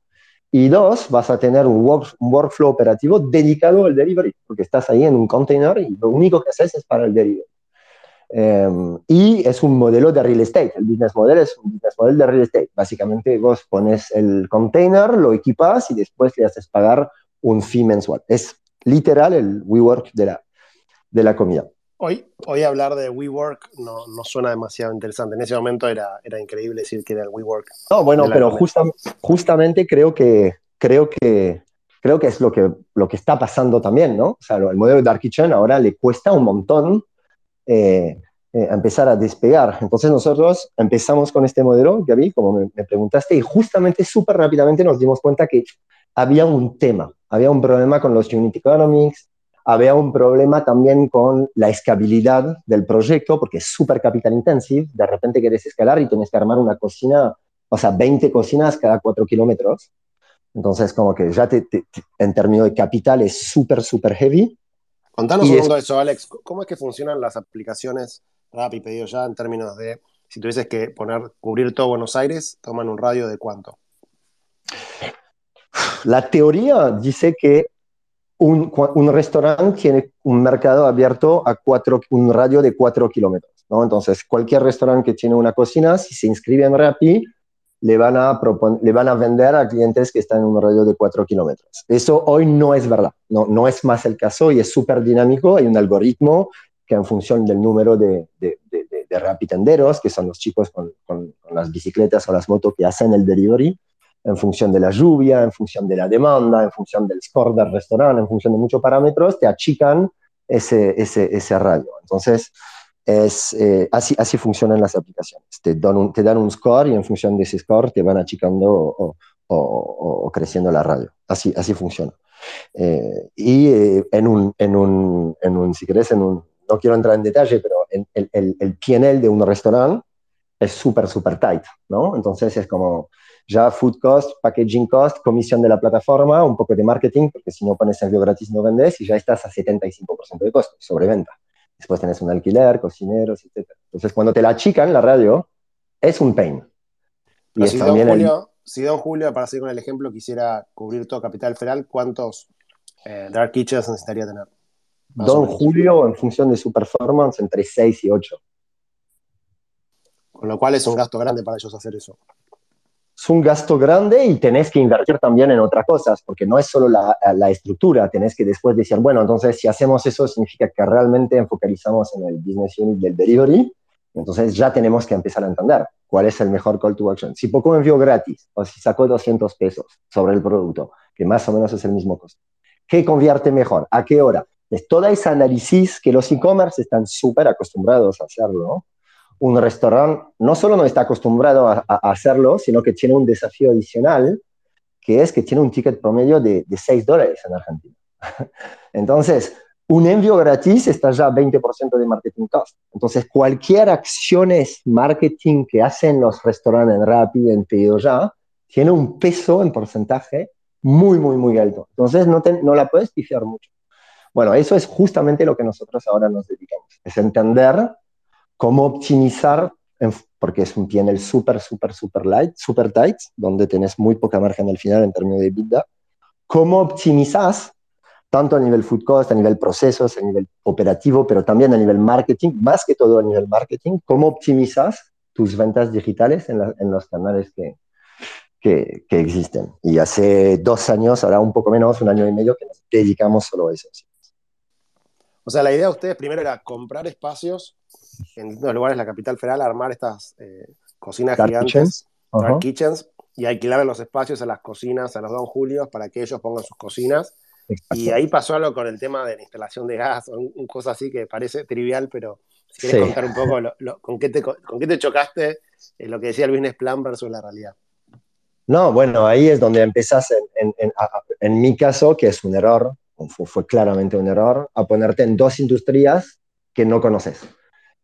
Y dos, vas a tener un, un workflow operativo dedicado al delivery, porque estás ahí en un container y lo único que haces es para el delivery. Em, y es un modelo de real estate. El business model es un business model de real estate. Básicamente vos pones el container, lo equipas y después le haces pagar un fee mensual. Es literal el WeWork de la, de la comida. Hoy, hoy hablar de WeWork no, no suena demasiado interesante. En ese momento era, era increíble decir que era el WeWork. No, bueno, pero justamente creo que, creo que creo que es lo que, lo que está pasando también, ¿no? O sea, el modelo de Dark Kitchen ahora le cuesta un montón eh, eh, empezar a despegar. Entonces nosotros empezamos con este modelo, Gaby, como me, me preguntaste, y justamente súper rápidamente nos dimos cuenta que había un tema, había un problema con los unit economics, había un problema también con la escalabilidad del proyecto, porque es súper capital intensive, de repente quieres escalar y tienes que armar una cocina, o sea, 20 cocinas cada 4 kilómetros. Entonces, como que ya en términos de capital es súper, súper heavy. Contanos un poco de eso, Alex. ¿Cómo es que funcionan las aplicaciones Rappi Pedido Ya en términos de, si tuvieses que poner, cubrir todo Buenos Aires, toman un radio de cuánto? La teoría dice que un, un restaurante tiene un mercado abierto a cuatro, un radio de 4 kilómetros. ¿no? Entonces, cualquier restaurante que tiene una cocina, si se inscribe en Rappi, le van, a le van a vender a clientes que están en un radio de 4 kilómetros. Eso hoy no es verdad, no, no es más el caso y es súper dinámico. Hay un algoritmo que en función del número de, de, de, de rapitenderos, que son los chicos con, con, las bicicletas o las motos que hacen el delivery, en función de la lluvia, en función de la demanda, en función del score del restaurante, en función de muchos parámetros, te achican ese, ese, ese radio. Entonces, es, eh, así, así funcionan las aplicaciones. Te dan, un, te dan un score y en función de ese score te van achicando o, o, o creciendo la radio. Así, así funciona. Eh, y eh, en, un, en, un, en un, si querés, en un, no quiero entrar en detalle, pero el, el, el PNL de un restaurante es súper, súper tight, ¿no? Entonces es como ya food cost, packaging cost, comisión de la plataforma, un poco de marketing, porque si no pones envío gratis no vendes y ya estás a 75% de costo, sobre venta. Después tenés un alquiler, cocineros, etc. Entonces, cuando te la achican la radio, es un pain. Y si, don Julio, si Don Julio, para seguir con el ejemplo, quisiera cubrir todo Capital Federal, ¿cuántos eh, Dark Kitchens necesitaría tener? Don Julio, en función de su performance, entre 6 y 8. Con lo cual es un gasto grande para ellos hacer eso es un gasto grande y tenés que invertir también en otras cosas, porque no es solo la, la, estructura, tenés que después decir, bueno, entonces si hacemos eso significa que realmente enfocalizamos en el business unit del delivery, entonces ya tenemos que empezar a entender cuál es el mejor call to action. Si poco envío gratis o si sacó 200 pesos sobre el producto, que más o menos es el mismo costo, ¿qué convierte mejor? ¿A qué hora? Es toda esa análisis que los e-commerce están súper acostumbrados a hacerlo, ¿no? Un restaurante no solo no está acostumbrado a, hacerlo, sino que tiene un desafío adicional, que es que tiene un ticket promedio de, de 6 dólares en Argentina. Entonces, un envío gratis está ya 20% de marketing cost. Entonces, cualquier acciones marketing que hacen los restaurantes en Rappi, Ya, tiene un peso en porcentaje muy, muy, muy alto. Entonces, no, no la puedes pifiar mucho. Bueno, eso es justamente lo que nosotros ahora nos dedicamos. Es entender cómo optimizar, porque es un PNL súper, súper, súper light, súper tight, donde tenés muy poca margen al final en términos de vida. Cómo optimizas tanto a nivel food cost, a nivel procesos, a nivel operativo, pero también a nivel marketing, más que todo a nivel marketing, cómo optimizas tus ventas digitales en, los canales que, que, existen. Y hace dos años, ahora un poco menos, un año y medio, que nos dedicamos solo a eso. O sea, la idea de ustedes primero era comprar espacios en distintos lugares de la capital federal, armar estas eh, cocinas gigantes, kitchens. kitchens, y alquilar los espacios a las cocinas, a los Don Julios, para que ellos pongan sus cocinas y ahí pasó algo con el tema de la instalación de gas, o un, cosa así que parece trivial, pero si quieres contar un poco con, qué te, con qué te chocaste en lo que decía el business plan versus la realidad. No, bueno, ahí es donde empezás, en, en, en, mi caso, que es un error, fue, fue, claramente un error, a ponerte en dos industrias que no conoces.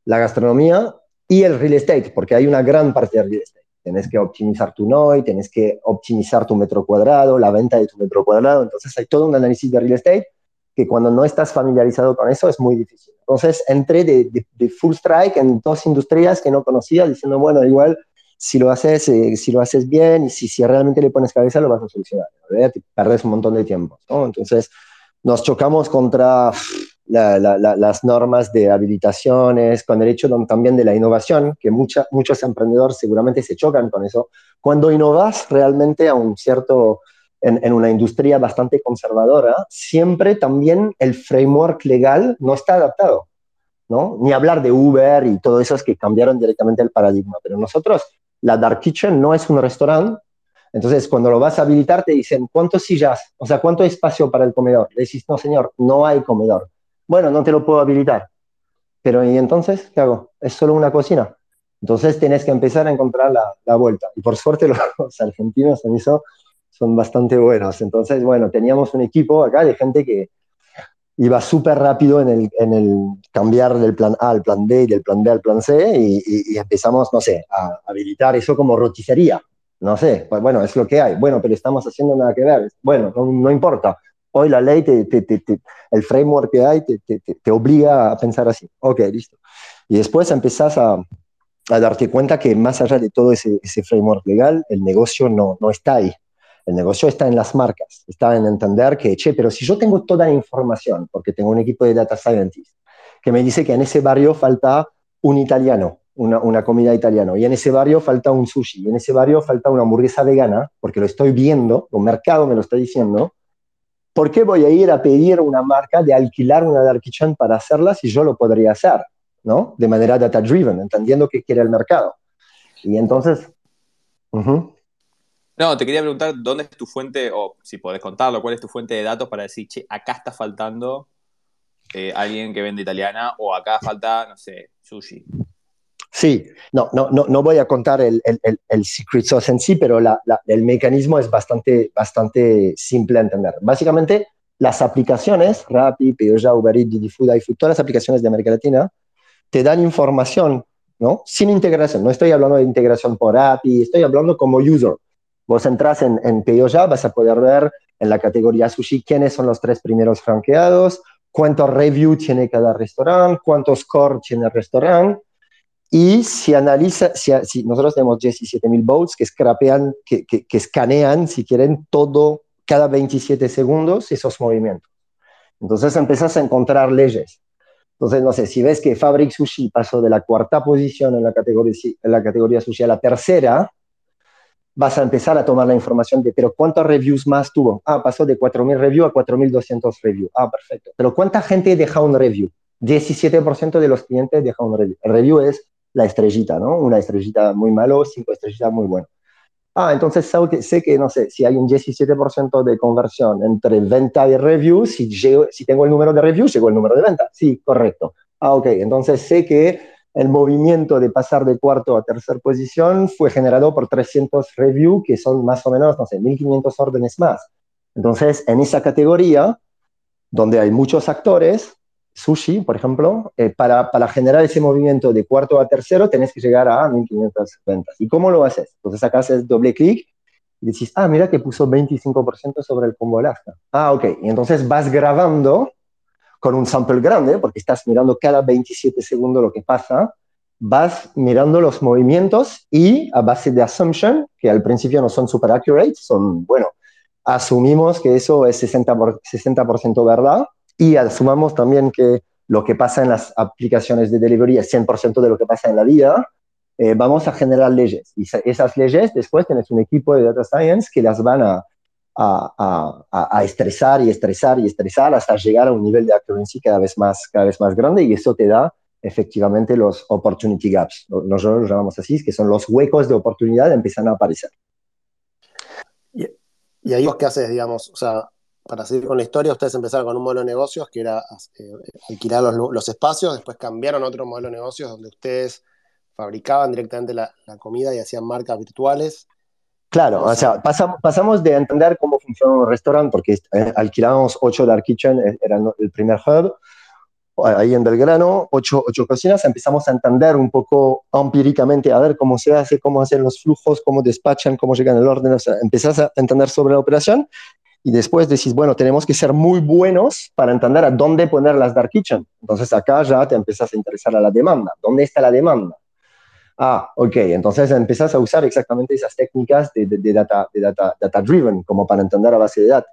La gastronomía y el real estate, porque hay una gran parte del real estate. Tienes que optimizar tu NOI, tienes que optimizar tu metro cuadrado, la venta de tu metro cuadrado. Entonces hay todo un análisis de real estate que cuando no estás familiarizado con eso es muy difícil. Entonces entré de, de, full strike en dos industrias que no conocía, diciendo, bueno, igual si lo haces, eh, si lo haces bien y si, realmente le pones cabeza lo vas a solucionar. ¿verdad? Perdes un montón de tiempo. Entonces nos chocamos contra las normas de habilitaciones, con el hecho también de la innovación, que muchos emprendedores seguramente se chocan con eso. Cuando innovas realmente a un cierto, en, una industria bastante conservadora, siempre también el framework legal no está adaptado. ¿no? Ni hablar de Uber y todo eso es que cambiaron directamente el paradigma. Pero nosotros, la Dark Kitchen no es un restaurante, entonces, cuando lo vas a habilitar, te dicen, ¿cuántos sillas? O sea, ¿cuánto espacio para el comedor? Le decís, no, señor, no hay comedor bueno, no te lo puedo habilitar. Pero ¿y entonces qué hago? Es solo una cocina. Entonces tienes que empezar a encontrar la, vuelta. Y por suerte los argentinos en eso son bastante buenos. Entonces, bueno, teníamos un equipo acá de gente que iba súper rápido en el, en el, cambiar del plan A al plan B y del plan B al plan C y, empezamos, no sé, a habilitar eso como roticería. No sé, pues bueno, es lo que hay. Bueno, pero estamos haciendo nada que ver. Bueno, no importa. Hoy la ley, el framework que hay, te, obliga a pensar así. Ok, listo. Y después empezás a, darte cuenta que más allá de todo ese, framework legal, el negocio no, no está ahí. El negocio está en las marcas, está en entender que, che, pero si yo tengo toda la información, porque tengo un equipo de data scientists, que me dice que en ese barrio falta un italiano, una, una, comida italiana, y en ese barrio falta un sushi, y en ese barrio falta una hamburguesa vegana, porque lo estoy viendo, un mercado me lo está diciendo, ¿por qué voy a ir a pedir una marca de alquilar una dark kitchen para hacerla si yo lo podría hacer, ¿no? De manera data driven, entendiendo qué quiere el mercado. Y entonces... No, te quería preguntar dónde es tu fuente, o si podés contarlo, cuál es tu fuente de datos para decir, che, acá está faltando eh, alguien que vende italiana o acá falta, no sé, sushi. Sí, no, no, no, no voy a contar el, el, el, secret sauce en sí, pero el mecanismo es bastante, bastante simple a entender. Básicamente, las aplicaciones, Rappi, Peugeot, Uber Eats, Didi Food, iFood, todas las aplicaciones de América Latina, te dan información, ¿no? Sin integración. No estoy hablando de integración por API, estoy hablando como user. Vos entras en, en Peugeot, vas a poder ver en la categoría sushi quiénes son los tres primeros franqueados, cuántos review tiene cada restaurante, cuántos score tiene el restaurante, y si analiza, si, nosotros tenemos 17.000 bots que, scrapean, que, que, que, escanean, si quieren, todo, cada 27 segundos esos movimientos. Entonces empiezas a encontrar leyes. Entonces, no sé, si ves que Fabric Sushi pasó de la cuarta posición en la categoría, en la categoría sushi a la tercera, vas a empezar a tomar la información de, pero ¿cuántos reviews más tuvo? Ah, pasó de 4.000 reviews a 4.200 reviews. Ah, perfecto. Pero ¿cuánta gente deja un review? 17% de los clientes deja un review. El review es la estrellita, ¿no? Una estrellita muy malo, cinco estrellitas muy bueno. Ah, entonces sé que, no sé, si hay un 17% de conversión entre venta y review, si, si tengo el número de review, llegó el número de venta. Sí, correcto. Ah, ok, entonces sé que el movimiento de pasar de cuarto a tercera posición fue generado por 300 reviews, que son más o menos, no sé, 1500 órdenes más. Entonces, en esa categoría, donde hay muchos actores, sushi, por ejemplo, eh, para, para, generar ese movimiento de cuarto a tercero, tenés que llegar a 1500 ventas. ¿Y cómo lo haces? Entonces acá haces doble clic y decís, ah, mira que puso 25% sobre el combo Alaska. Ah, ok. Y entonces vas grabando con un sample grande, porque estás mirando cada 27 segundos lo que pasa, vas mirando los movimientos y a base de assumption, que al principio no son super accurate, son, bueno, asumimos que eso es 60%, 60 verdad y asumamos también que lo que pasa en las aplicaciones de delivery es 100% de lo que pasa en la vida, eh, vamos a generar leyes. Y esas leyes después tienes un equipo de data science que las van a, a, a, a, estresar y estresar y estresar hasta llegar a un nivel de accuracy cada vez más, cada vez más grande y eso te da efectivamente los opportunity gaps. Nosotros los llamamos así, que son los huecos de oportunidad empiezan a aparecer. Y, y ahí vos qué haces, digamos, o sea, para seguir con la historia, ustedes empezaron con un modelo de negocios que era eh, alquilar los, los, espacios, después cambiaron a otro modelo de negocios donde ustedes fabricaban directamente la, la comida y hacían marcas virtuales. Claro, o sea, pasamos, pasamos de entender cómo funciona un restaurante, porque eh, alquilábamos ocho Dark Kitchen, eh, era el primer hub, ahí en Belgrano, ocho, ocho cocinas, empezamos a entender un poco empíricamente, a ver cómo se hace, cómo hacen los flujos, cómo despachan, cómo llegan el orden, o sea, empezás a entender sobre la operación y después decís, bueno, tenemos que ser muy buenos para entender a dónde poner las dark kitchen. Entonces acá ya te empiezas a interesar a la demanda. ¿Dónde está la demanda? Ah, ok, entonces empezás a usar exactamente esas técnicas de, de, data, de data, data driven como para entender a base de datos.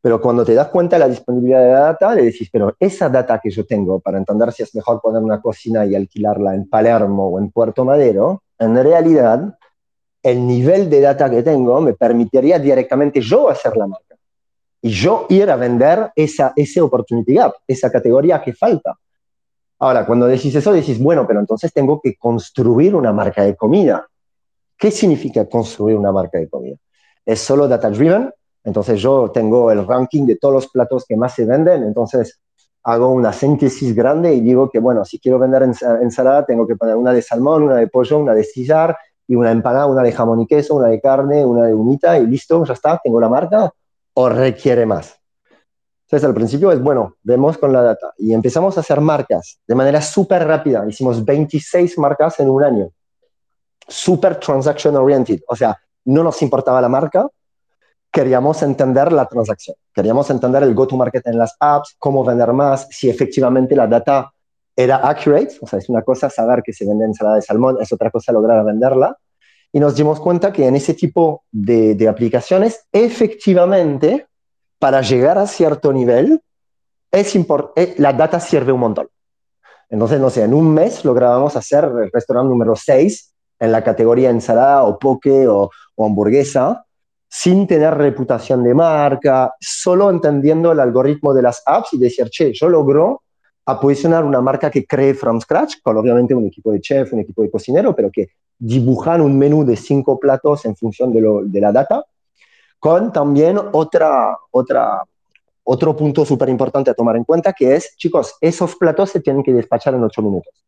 Pero cuando te das cuenta de la disponibilidad de data, le decís, pero esa data que yo tengo para entender si es mejor poner una cocina y alquilarla en Palermo o en Puerto Madero, en realidad el nivel de data que tengo me permitiría directamente yo hacer la marca y yo ir a vender esa, ese opportunity gap, esa categoría que falta. Ahora, cuando decís eso, decís, bueno, pero entonces tengo que construir una marca de comida. ¿Qué significa construir una marca de comida? ¿Es solo data driven? Entonces yo tengo el ranking de todos los platos que más se venden, entonces hago una síntesis grande y digo que, bueno, si quiero vender ensalada, tengo que poner una de salmón, una de pollo, una de sillar y una empanada, una de jamón y queso, una de carne, una de humita y listo, ya está, tengo la marca o requiere más. Entonces, al principio es, bueno, vemos con la data y empezamos a hacer marcas de manera súper rápida. Hicimos 26 marcas en un año. Súper transaction oriented. O sea, no nos importaba la marca, queríamos entender la transacción. Queríamos entender el go-to-market en las apps, cómo vender más, si efectivamente la data era accurate. O sea, es una cosa saber que se vende ensalada de salmón, es otra cosa lograr venderla y nos dimos cuenta que en ese tipo de, de aplicaciones, efectivamente, para llegar a cierto nivel, es eh, la data sirve un montón. Entonces, no sé, en un mes lográbamos hacer el restaurante número 6 en la categoría ensalada o poke o, o, hamburguesa, sin tener reputación de marca, solo entendiendo el algoritmo de las apps y decir, che, yo logro a posicionar una marca que cree from scratch, con obviamente un equipo de chef, un equipo de cocinero, pero que dibujan un menú de cinco platos en función de, lo, de la data, con también otra, otra, otro punto súper importante a tomar en cuenta, que es, chicos, esos platos se tienen que despachar en ocho minutos.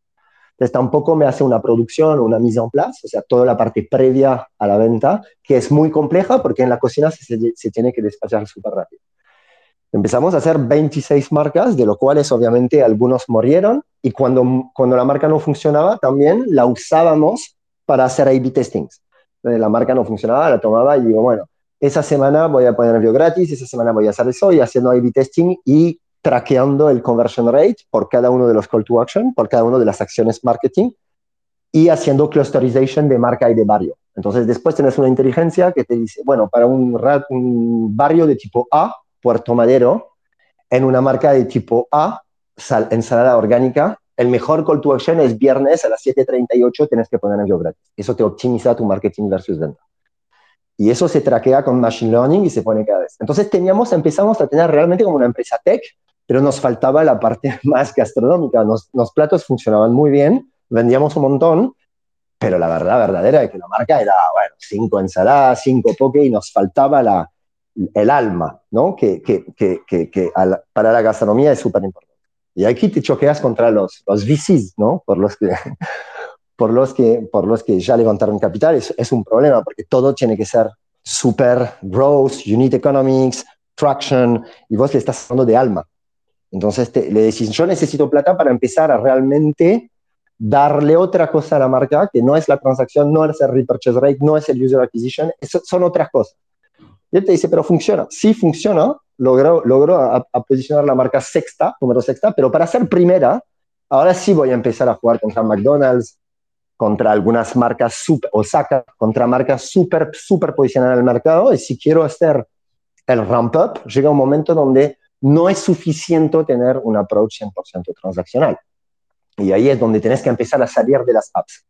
Entonces tampoco me hace una producción una mise en place, o sea, toda la parte previa a la venta, que es muy compleja porque en la cocina se, se tiene que despachar súper rápido. Empezamos a hacer 26 marcas, de lo cuales obviamente algunos murieron y cuando, cuando la marca no funcionaba también la usábamos para hacer A-B testings. Entonces, la marca no funcionaba, la tomaba y digo, bueno, esa semana voy a poner envío gratis, esa semana voy a hacer eso y haciendo A-B testing y traqueando el conversion rate por cada uno de los call to action, por cada una de las acciones marketing y haciendo clusterization de marca y de barrio. Entonces después tienes una inteligencia que te dice, bueno, para un, un barrio de tipo A, Puerto Madero en una marca de tipo A, sal, ensalada orgánica. El mejor call to action es viernes a las 7.38 tienes que poner envío gratis. Eso te optimiza tu marketing versus venta. Y eso se traquea con Machine Learning y se pone cada vez. Entonces teníamos, empezamos a tener realmente como una empresa tech, pero nos faltaba la parte más gastronómica. Los, los platos funcionaban muy bien, vendíamos un montón, pero la verdad verdadera es que la marca era, bueno, cinco ensaladas, cinco poke y nos faltaba la, el alma, ¿no? que, que, que, que para la gastronomía es súper importante. Y aquí te choqueas contra los, los VCs, ¿no? por, los que, por, los que, por los que ya levantaron capital. Es, es un problema porque todo tiene que ser súper growth, unit economics, traction, y vos le estás hablando de alma. Entonces le decís, yo necesito plata para empezar a realmente darle otra cosa a la marca, que no es la transacción, no es el repurchase rate, no es el user acquisition, son otras cosas. Y él te dice, pero funciona. Sí funciona, logró, logró a, posicionar la marca sexta, número sexta, pero para ser primera, ahora sí voy a empezar a jugar contra McDonald's, contra algunas marcas super, Osaka, contra marcas súper, súper posicionadas en el mercado. Y si quiero hacer el ramp up, llega un momento donde no es suficiente tener un approach 100% transaccional. Y ahí es donde tienes que empezar a salir de las apps,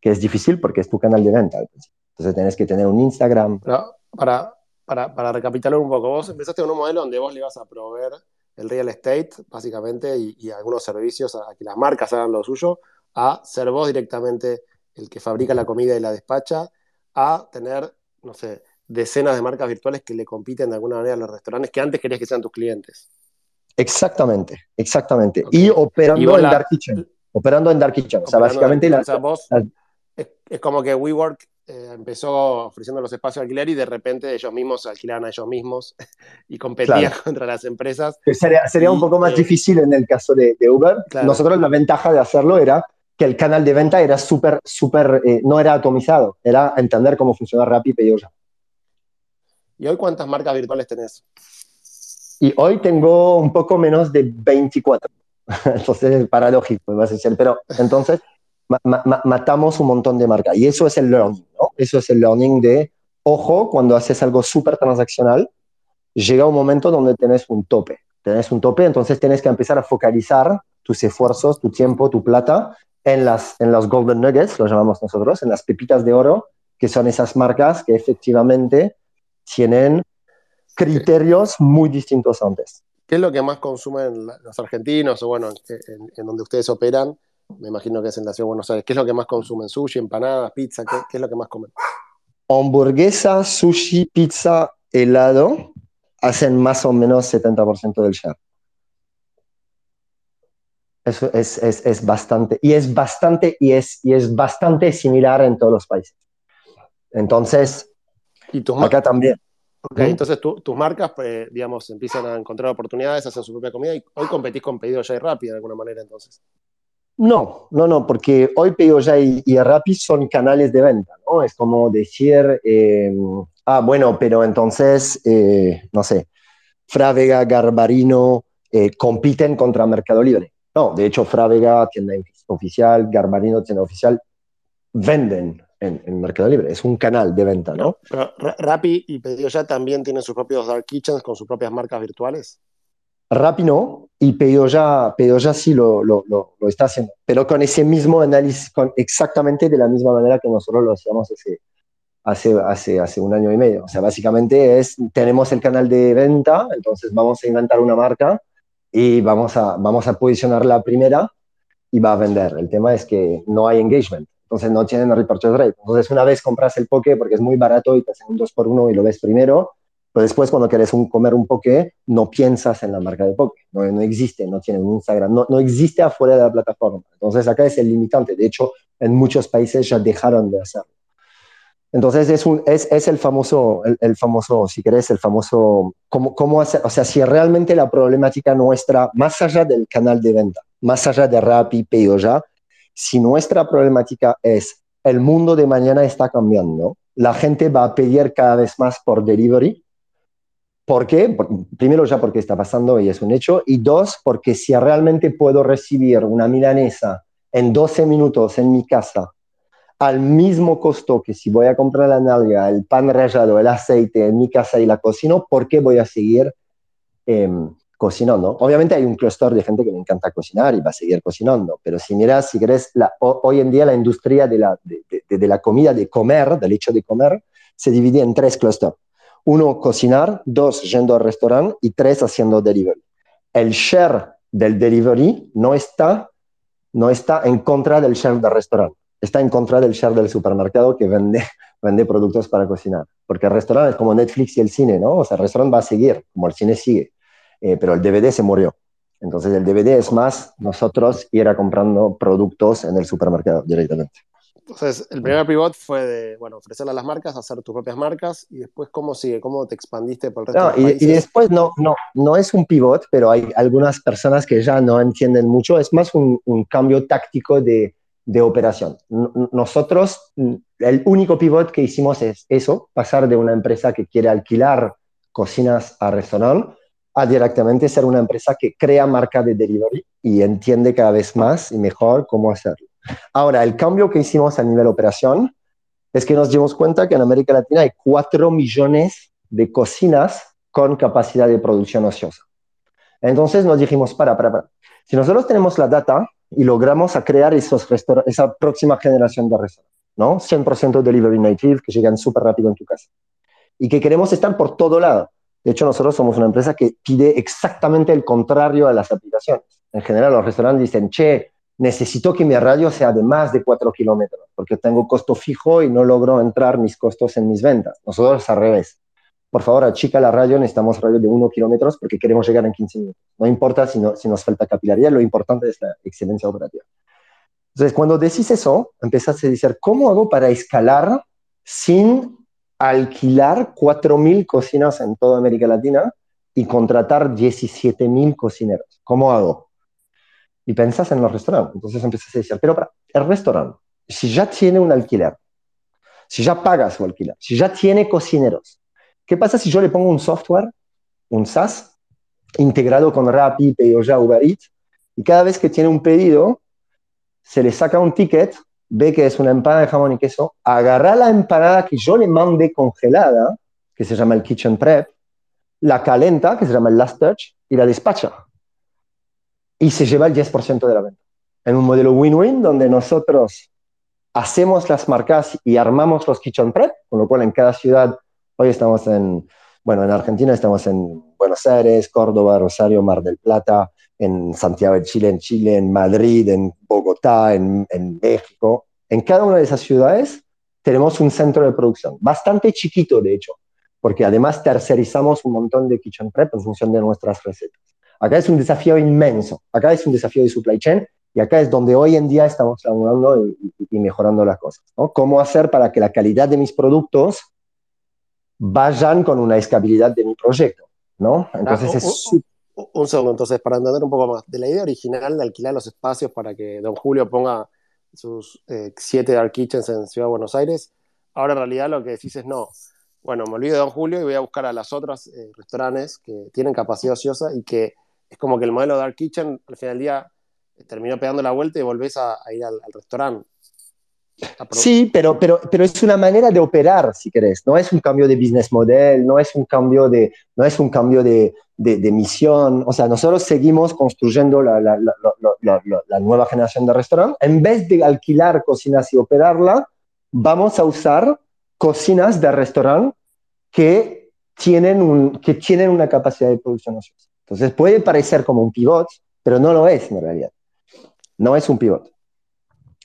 que es difícil porque es tu canal de venta. Entonces tienes que tener un Instagram. para, para, para recapitular un poco, vos empezaste con un modelo donde vos le vas a proveer el real estate, básicamente, y, algunos servicios a, que las marcas hagan lo suyo, a ser vos directamente el que fabrica la comida y la despacha, a tener, no sé, decenas de marcas virtuales que le compiten de alguna manera a los restaurantes que antes querías que sean tus clientes. Exactamente, exactamente. Y operando en Dark Kitchen. Operando en Dark Kitchen. O sea, básicamente la, es, como que WeWork eh, empezó ofreciendo los espacios de alquiler y de repente ellos mismos alquilaban a ellos mismos y competían contra las empresas. Sería, sería un poco más eh, difícil en el caso de, Uber. Nosotros la ventaja de hacerlo era que el canal de venta era súper, súper, eh, no era atomizado, era entender cómo funciona Rappi y ya. ¿Y hoy cuántas marcas virtuales tenés? Y hoy tengo un poco menos de 24. entonces es paradójico, vas a decir. Pero entonces matamos un montón de marcas. Y eso es el learning, ¿no? Eso es el learning de, ojo, cuando haces algo súper transaccional, llega un momento donde tenés un tope. Tenés un tope, entonces tienes que empezar a focalizar tus esfuerzos, tu tiempo, tu plata en las en los golden nuggets, lo llamamos nosotros, en las pepitas de oro, que son esas marcas que efectivamente tienen criterios muy distintos antes. ¿Qué es lo que más consumen los argentinos o bueno, en, donde ustedes operan? Me imagino que es en la ciudad de Buenos Aires. ¿Qué es lo que más consumen? ¿Sushi, empanadas, pizza? ¿Qué, qué es lo que más comen? Hamburguesa, sushi, pizza, helado hacen más o menos 70% del share. Eso es, es, es, bastante, y es bastante, y es, y es bastante similar en todos los países. Entonces, ¿Y acá también. entonces tus marcas, pues, digamos, empiezan a encontrar oportunidades, hacen su propia comida y hoy competís con Pedido Ya y Rappi de alguna manera, entonces. No, no, no, porque hoy Pedido Ya y, y Rappi son canales de venta, ¿no? Es como decir, eh, ah, bueno, pero entonces, eh, no sé, Frávega, Garbarino eh, compiten contra Mercado Libre. No, de hecho, Frávega, tienda oficial, Garbarino, tienda oficial, venden en, Mercado Libre. Es un canal de venta, ¿no? Rappi y Pedido Ya también tienen sus propios dark kitchens con sus propias marcas virtuales. Rappi no, y Pedido Ya, Pedido ya sí lo, lo, lo, está haciendo, pero con ese mismo análisis, con exactamente de la misma manera que nosotros lo hacíamos hace, hace, hace, un año y medio. O sea, básicamente es, tenemos el canal de venta, entonces vamos a inventar una marca y vamos a, vamos a posicionar la primera y va a vender. El tema es que no hay engagement, entonces no tienen repurchase rate. Entonces una vez compras el poke porque es muy barato y te hacen un 2 por 1 y lo ves primero, pero después cuando quieres un, comer un poke, no piensas en la marca de poke, no, no existe, no tiene un Instagram, no, no existe afuera de la plataforma. Entonces acá es el limitante. De hecho, en muchos países ya dejaron de hacerlo. Entonces es, un, es, es el, famoso, el, famoso, si querés, el famoso, ¿cómo, cómo hacer? O sea, si realmente la problemática nuestra, más allá del canal de venta, más allá de Rappi, Pedido Ya, si nuestra problemática es el mundo de mañana está cambiando, la gente va a pedir cada vez más por delivery. ¿Por qué? primero ya porque está pasando y es un hecho, y dos, porque si realmente puedo recibir una milanesa en 12 minutos en mi casa al mismo costo que si voy a comprar la nalga, el pan rallado, el aceite en mi casa y la cocino, ¿por qué voy a seguir em, cocinando? Obviamente hay un clúster de gente que le encanta cocinar y va a seguir cocinando, pero si miras, si querés, la, hoy en día la industria de la, comida, de comer, del hecho de comer, se divide en tres clústeres. Uno, cocinar, dos, yendo al restaurante y tres, haciendo delivery. El share del delivery no está, no está en contra del share del restaurante está en contra del share del supermercado que vende, vende productos para cocinar. Porque el restaurante es como Netflix y el cine, ¿no? O sea, el restaurante va a seguir, como el cine sigue. Eh, pero el DVD se murió. Entonces el DVD es más nosotros ir a comprando productos en el supermercado directamente. Entonces, el primer pivot fue de, bueno, ofrecerle a las marcas, hacer tus propias marcas, y después, ¿cómo sigue? ¿Cómo te expandiste por el resto no, de los y, y, después no, no, no es un pivot, pero hay algunas personas que ya no entienden mucho, es más un, un cambio táctico de, de operación. Nosotros, el único pivot que hicimos es eso, pasar de una empresa que quiere alquilar cocinas a restaurante a directamente ser una empresa que crea marca de delivery y entiende cada vez más y mejor cómo hacerlo. Ahora, el cambio que hicimos a nivel operación es que nos dimos cuenta que en América Latina hay 4 millones de cocinas con capacidad de producción ociosa. Entonces nos dijimos, para, para, para. Si nosotros tenemos la data y logramos a crear esos esa próxima generación de restaurantes, ¿no? 100% delivery native que llegan súper rápido en tu casa. Y que queremos estar por todo lado. De hecho, nosotros somos una empresa que pide exactamente el contrario a las aplicaciones. En general, los restaurantes dicen, che, necesito que mi radio sea de más de 4 kilómetros, porque tengo costo fijo y no logro entrar mis costos en mis ventas. Nosotros al revés. Por favor, achica la radio, necesitamos radio de 1 kilómetros porque queremos llegar en 15 minutos. No importa si, no, si nos falta capilaridad, lo importante es la excelencia operativa. Entonces, cuando decís eso, empiezas a decir, ¿cómo hago para escalar sin alquilar 4.000 cocinas en toda América Latina y contratar 17.000 cocineros? ¿Cómo hago? Y pensás en los restaurantes. Entonces empiezas a decir, pero para, el restaurante, si ya tiene un alquiler, si ya paga su alquiler, si ya tiene cocineros, ¿qué pasa si yo le pongo un software, un SaaS, integrado con Rappi, Payoja, Uber Eats, y cada vez que tiene un pedido, se le saca un ticket, ve que es una empanada de jamón y queso, agarra la empanada que yo le mandé congelada, que se llama el Kitchen Prep, la calenta, que se llama el Last Touch, y la despacha y se lleva el 10% de la venta. En un modelo win-win donde nosotros hacemos las marcas y armamos los kitchen prep, con lo cual en cada ciudad, hoy estamos en, bueno, en Argentina estamos en Buenos Aires, Córdoba, Rosario, Mar del Plata, en Santiago de Chile, en Chile, en Madrid, en Bogotá, en, en México. En cada una de esas ciudades tenemos un centro de producción, bastante chiquito de hecho, porque además tercerizamos un montón de kitchen prep en función de nuestras recetas. Acá es un desafío inmenso, acá es un desafío de supply chain y acá es donde hoy en día estamos hablando y, y mejorando las cosas. ¿no? ¿Cómo hacer para que la calidad de mis productos vayan con una escalabilidad de mi proyecto? ¿no? Entonces Ah, es un, un- un segundo, entonces, para entender un poco más, de la idea original de alquilar los espacios para que Don Julio ponga sus eh, siete dark kitchens en Ciudad de Buenos Aires, ahora en realidad lo que decís es no. Bueno, me olvido de Don Julio y voy a buscar a las otras eh, restaurantes que tienen capacidad ociosa y que es como que el modelo Dark Kitchen al final del día terminó pegando la vuelta y volvés a, a ir al, al restaurante. Sí, pero, pero, pero es una manera de operar, si querés. No es un cambio de business model, no es un cambio de, no es un cambio de, de, de misión. O sea, nosotros seguimos construyendo la, la, la, la nueva generación de restaurante. En vez de alquilar cocinas y operarla, vamos a usar cocinas de restaurante que tienen, un, que tienen una capacidad de producción ociosa. Entonces puede parecer como un pivot, pero no lo es en realidad. No es un pivot.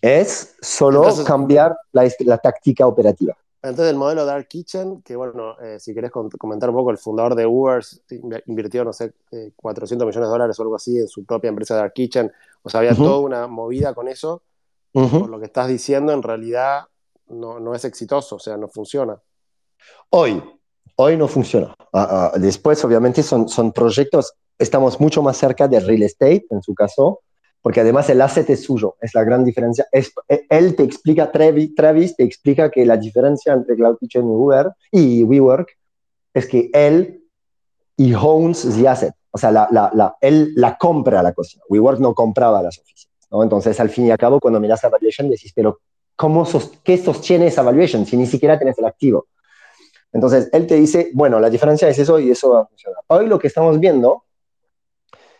Es solo Entonces- cambiar la, la táctica operativa. Entonces, el modelo Dark Kitchen, que bueno, eh, si querés comentar un poco, el fundador de Uber inv- invirtió, no sé, eh, 400 millones de dólares o algo así en su propia empresa Dark Kitchen. O sea, había Ujú. toda una movida con eso. Ujú. Por lo que estás diciendo, en realidad no, no es exitoso, o sea, no funciona. Hoy, hoy no funciona. Ah, ah, después, obviamente, son, son proyectos, estamos mucho más cerca de real estate, en su caso, porque además el asset es suyo, es la gran diferencia. Es, eh, él te explica, Travis, Travis te explica que la diferencia entre Cloud Kitchen y Uber y WeWork es que él y owns the asset, o sea, la, la, la, él la compra la cocina. WeWork no compraba las oficinas, ¿no? Entonces, al fin y al cabo, cuando miras la valuation, decís, pero ¿cómo sos, ¿qué sostiene esa valuation si ni siquiera tienes el activo? Entonces, él te dice, bueno, la diferencia es eso y eso va a funcionar. Hoy lo que estamos viendo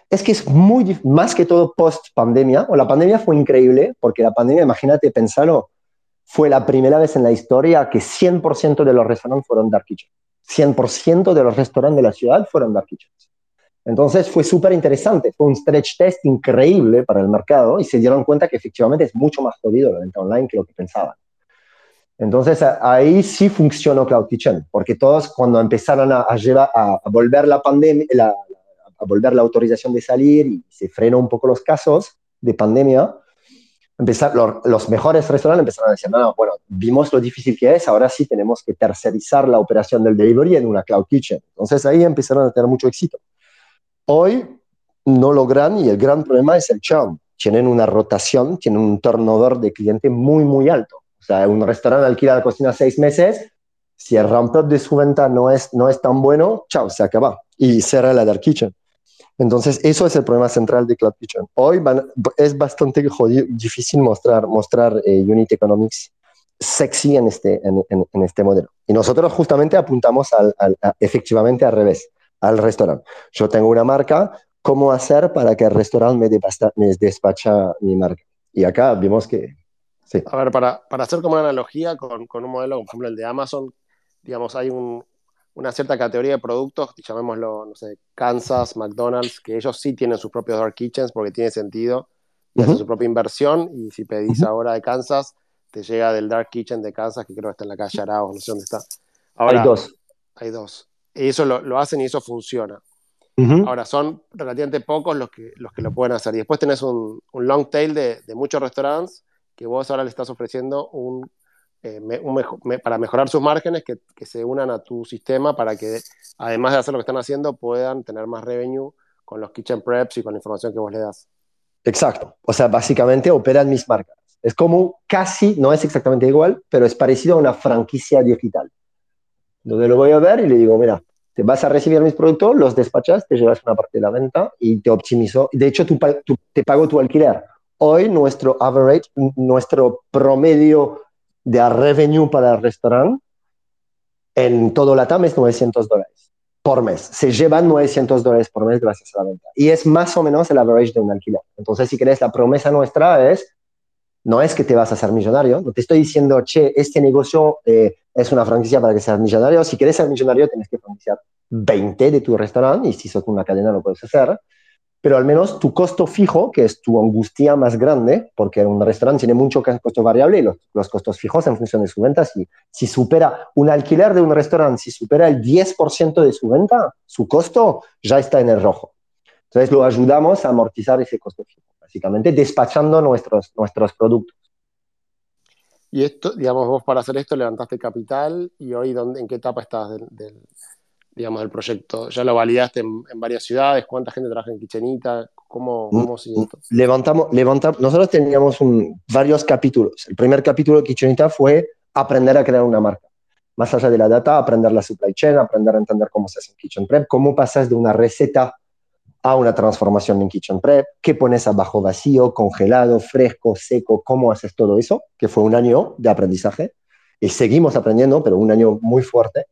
es que es muy, más que todo post pandemia, o la pandemia fue increíble, porque la pandemia, imagínate, pensarlo, fue la primera vez en la historia que 100% de los restaurantes fueron dark kitchen. 100% de los restaurantes de la ciudad fueron dark kitchens. Entonces fue súper interesante, fue un stretch test increíble para el mercado y se dieron cuenta que efectivamente es mucho más jodido la venta online que lo que pensaban. Entonces ahí sí funcionó Cloud Kitchen, porque todos cuando empezaron a, llevar, a, volver la pandemia, la, a volver la autorización de salir y se frenó un poco los casos de pandemia, empezar, los, mejores restaurantes empezaron a decir, no, bueno, vimos lo difícil que es, ahora sí tenemos que tercerizar la operación del delivery en una cloud kitchen. Entonces ahí empezaron a tener mucho éxito. Hoy no logran y el gran problema es el churn. Tienen una rotación, tienen un turnover de cliente muy, muy alto. O sea, un restaurante alquila la cocina seis meses, si el ramp-up de su venta no es, no es tan bueno, chao, se acaba. Y cierra la dark kitchen. Entonces, eso es el problema central de Cloud Kitchen. Hoy es bastante difícil mostrar, mostrar eh, Unit Economics sexy en este, en, este modelo. Y nosotros justamente apuntamos al, efectivamente al revés, al restaurante. Yo tengo una marca, ¿cómo hacer para que el restaurante me, me despacha mi marca? Y acá vimos que... Sí. A ver, para, para hacer como una analogía con, con un modelo, por ejemplo, el de Amazon, digamos, hay un, una cierta categoría de productos, llamémoslo, no sé, Kansas, McDonald's, que ellos sí tienen sus propios dark kitchens porque tiene sentido y hacen su propia inversión. Y si pedís ahora de Kansas, te llega del dark kitchen de Kansas, que creo que está en la calle Arauz, no sé dónde está. hay dos. Hay dos. Y eso lo, hacen y eso funciona. Ahora, son relativamente pocos los que, los que lo pueden hacer. Y después tenés un, un long tail de, de muchos restaurantes que vos ahora le estás ofreciendo un eh, para mejorar sus márgenes, que, que, se unan a tu sistema para que, además de hacer lo que están haciendo, puedan tener más revenue con los kitchen preps y con la información que vos le das. Exacto. O sea, básicamente operan mis marcas. Es como casi, no es exactamente igual, pero es parecido a una franquicia digital. Donde lo voy a ver y le digo, mira, te vas a recibir mis productos, los despachas, te llevas una parte de la venta y te optimizo. De hecho, te pago tu alquiler. Hoy nuestro average, nuestro promedio de revenue para el restaurante en todo la TAM es 900 dólares por mes. Se llevan 900 dólares por mes gracias a la venta. Y es más o menos el average de un alquiler. Entonces, si querés, la promesa nuestra es, no es que te vas a hacer millonario, no te estoy diciendo, che, este negocio eh, es una franquicia para que seas millonario. Si quieres ser millonario, tienes que franquiciar 20 de tu restaurante y si sos una cadena lo puedes hacer pero al menos tu costo fijo, que es tu angustia más grande, porque un restaurante tiene mucho costo variable y los, costos fijos en función de su venta, si, si supera un alquiler de un restaurante, si supera el 10% de su venta, su costo ya está en el rojo. Entonces lo ayudamos a amortizar ese costo fijo, básicamente despachando nuestros, nuestros productos. Y esto, digamos, vos para hacer esto levantaste capital y hoy dónde, en qué etapa estás del digamos, del proyecto? ¿Ya lo validaste en, varias ciudades? ¿Cuánta gente trabaja en Kitchenita? ¿Cómo, mm, cómo esto? Levantamos, levantamos, nosotros teníamos varios capítulos. El primer capítulo de Kitchenita fue aprender a crear una marca. Más allá de la data, aprender la supply chain, aprender a entender cómo se hace un kitchen prep, cómo pasas de una receta a una transformación en kitchen prep, qué pones abajo vacío, congelado, fresco, seco, cómo haces todo eso, que fue un año de aprendizaje. Y seguimos aprendiendo, pero un año muy fuerte.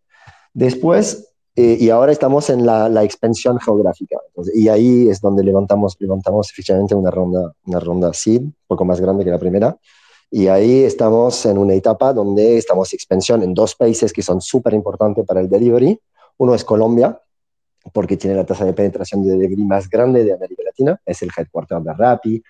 Después eh, y ahora estamos en la, expansión geográfica. y ahí es donde levantamos, levantamos efectivamente una ronda, una ronda SID, un poco más grande que la primera. Y ahí estamos en una etapa donde estamos expansión en dos países que son súper importantes para el delivery. Uno es Colombia, porque tiene la tasa de penetración de delivery más grande de América Latina, es el headquarter de Rappi,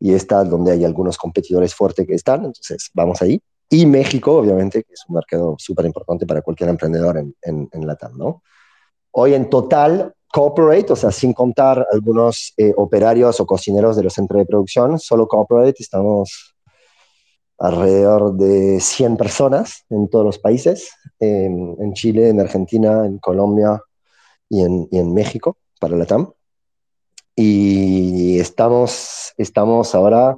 y está donde hay algunos competidores fuertes que están, entonces vamos ahí y México, obviamente, que es un mercado súper importante para cualquier emprendedor en, en, en Latam, ¿no? Hoy en total, corporate, o sea, sin contar algunos eh, operarios o cocineros de los centros de producción, solo corporate estamos alrededor de 100 personas en todos los países, en, en Chile, en Argentina, en Colombia y en, y en México para Latam. Y estamos, estamos ahora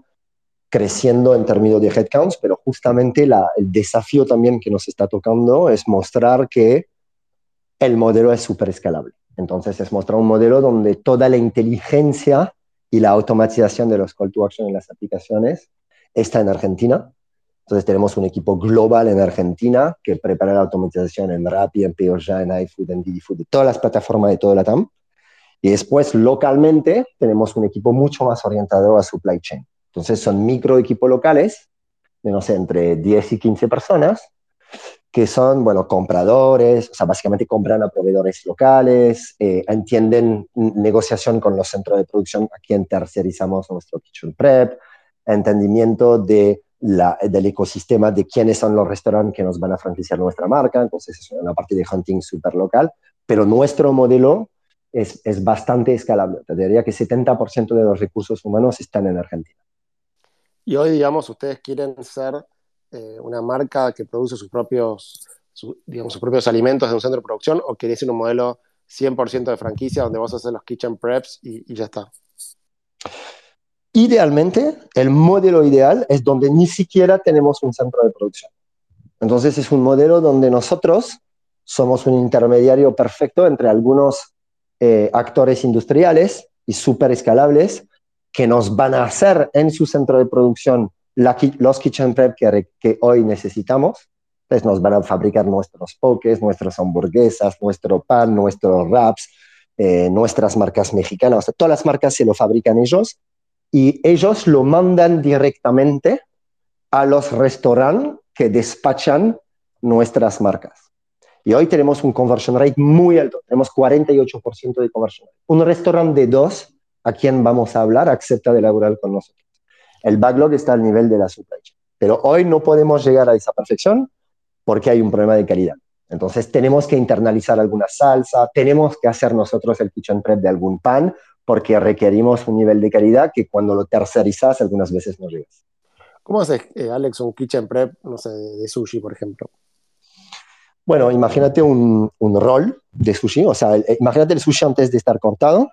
creciendo en términos de headcounts, pero justamente el desafío también que nos está tocando es mostrar que el modelo es súper escalable. Entonces es mostrar un modelo donde toda la inteligencia y la automatización de los call to action en las aplicaciones está en Argentina. Entonces tenemos un equipo global en Argentina que prepara la automatización en Rappi, en Peorja, en iFood, en Didi Food, todas las plataformas de toda la TAM. Y después localmente tenemos un equipo mucho más orientado a supply chain. Entonces son micro equipos locales, de no sé, entre 10 y 15 personas, que son, bueno, compradores, o sea, básicamente compran a proveedores locales, eh, entienden negociación con los centros de producción a quien tercerizamos nuestro kitchen prep, entendimiento de la, del ecosistema de quiénes son los restaurantes que nos van a franquiciar nuestra marca, entonces es una parte de hunting súper local, pero nuestro modelo es, es bastante escalable. Te diría que 70% de los recursos humanos están en Argentina. Y hoy, digamos, ustedes quieren ser eh, una marca que produce sus propios, digamos, sus propios alimentos de un centro de producción o quieren ser un modelo 100% de franquicia donde vos haces los kitchen preps y, y ya está. Idealmente, el modelo ideal es donde ni siquiera tenemos un centro de producción. Entonces es un modelo donde nosotros somos un intermediario perfecto entre algunos eh, actores industriales y súper escalables que nos van a hacer en su centro de producción los kitchen prep que, hoy necesitamos. Entonces nos van a fabricar nuestros pokés, nuestras hamburguesas, nuestro pan, nuestros wraps, eh, nuestras marcas mexicanas. todas las marcas se lo fabrican ellos y ellos lo mandan directamente a los restaurantes que despachan nuestras marcas. Y hoy tenemos un conversion rate muy alto, tenemos 48% de conversion rate. Un restaurante de dos a quien vamos a hablar acepta de laborar con nosotros. El backlog está al nivel de la supply chain. Pero hoy no podemos llegar a esa perfección porque hay un problema de calidad. Entonces tenemos que internalizar alguna salsa, tenemos que hacer nosotros el kitchen prep de algún pan porque requerimos un nivel de calidad que cuando lo tercerizas algunas veces no llegas. ¿Cómo haces, eh, Alex, un kitchen prep, no sé, de, sushi, por ejemplo? Bueno, imagínate un, un rol de sushi, o sea, imagínate el sushi antes de estar cortado,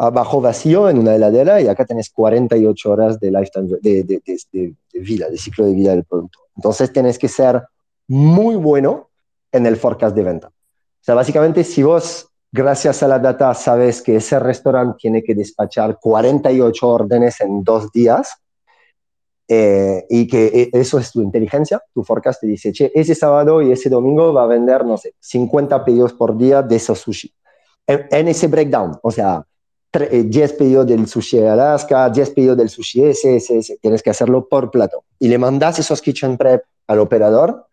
abajo vacío en una heladera y acá tenés 48 horas de, lifetime, de, de, de, vida, de ciclo de vida del producto. Entonces tenés que ser muy bueno en el forecast de venta. O sea, básicamente si vos gracias a la data sabes que ese restaurante tiene que despachar 48 órdenes en dos días eh, y que e, eso es tu inteligencia, tu forecast te dice, che, ese sábado y ese domingo va a vender, no sé, 50 pedidos por día de esos sushi. En, ese breakdown, o sea, 10 eh, pedidos del sushi de Alaska, 10 pedidos del sushi ese, ese, ese, tienes que hacerlo por plato. Y le mandas esos kitchen prep al operador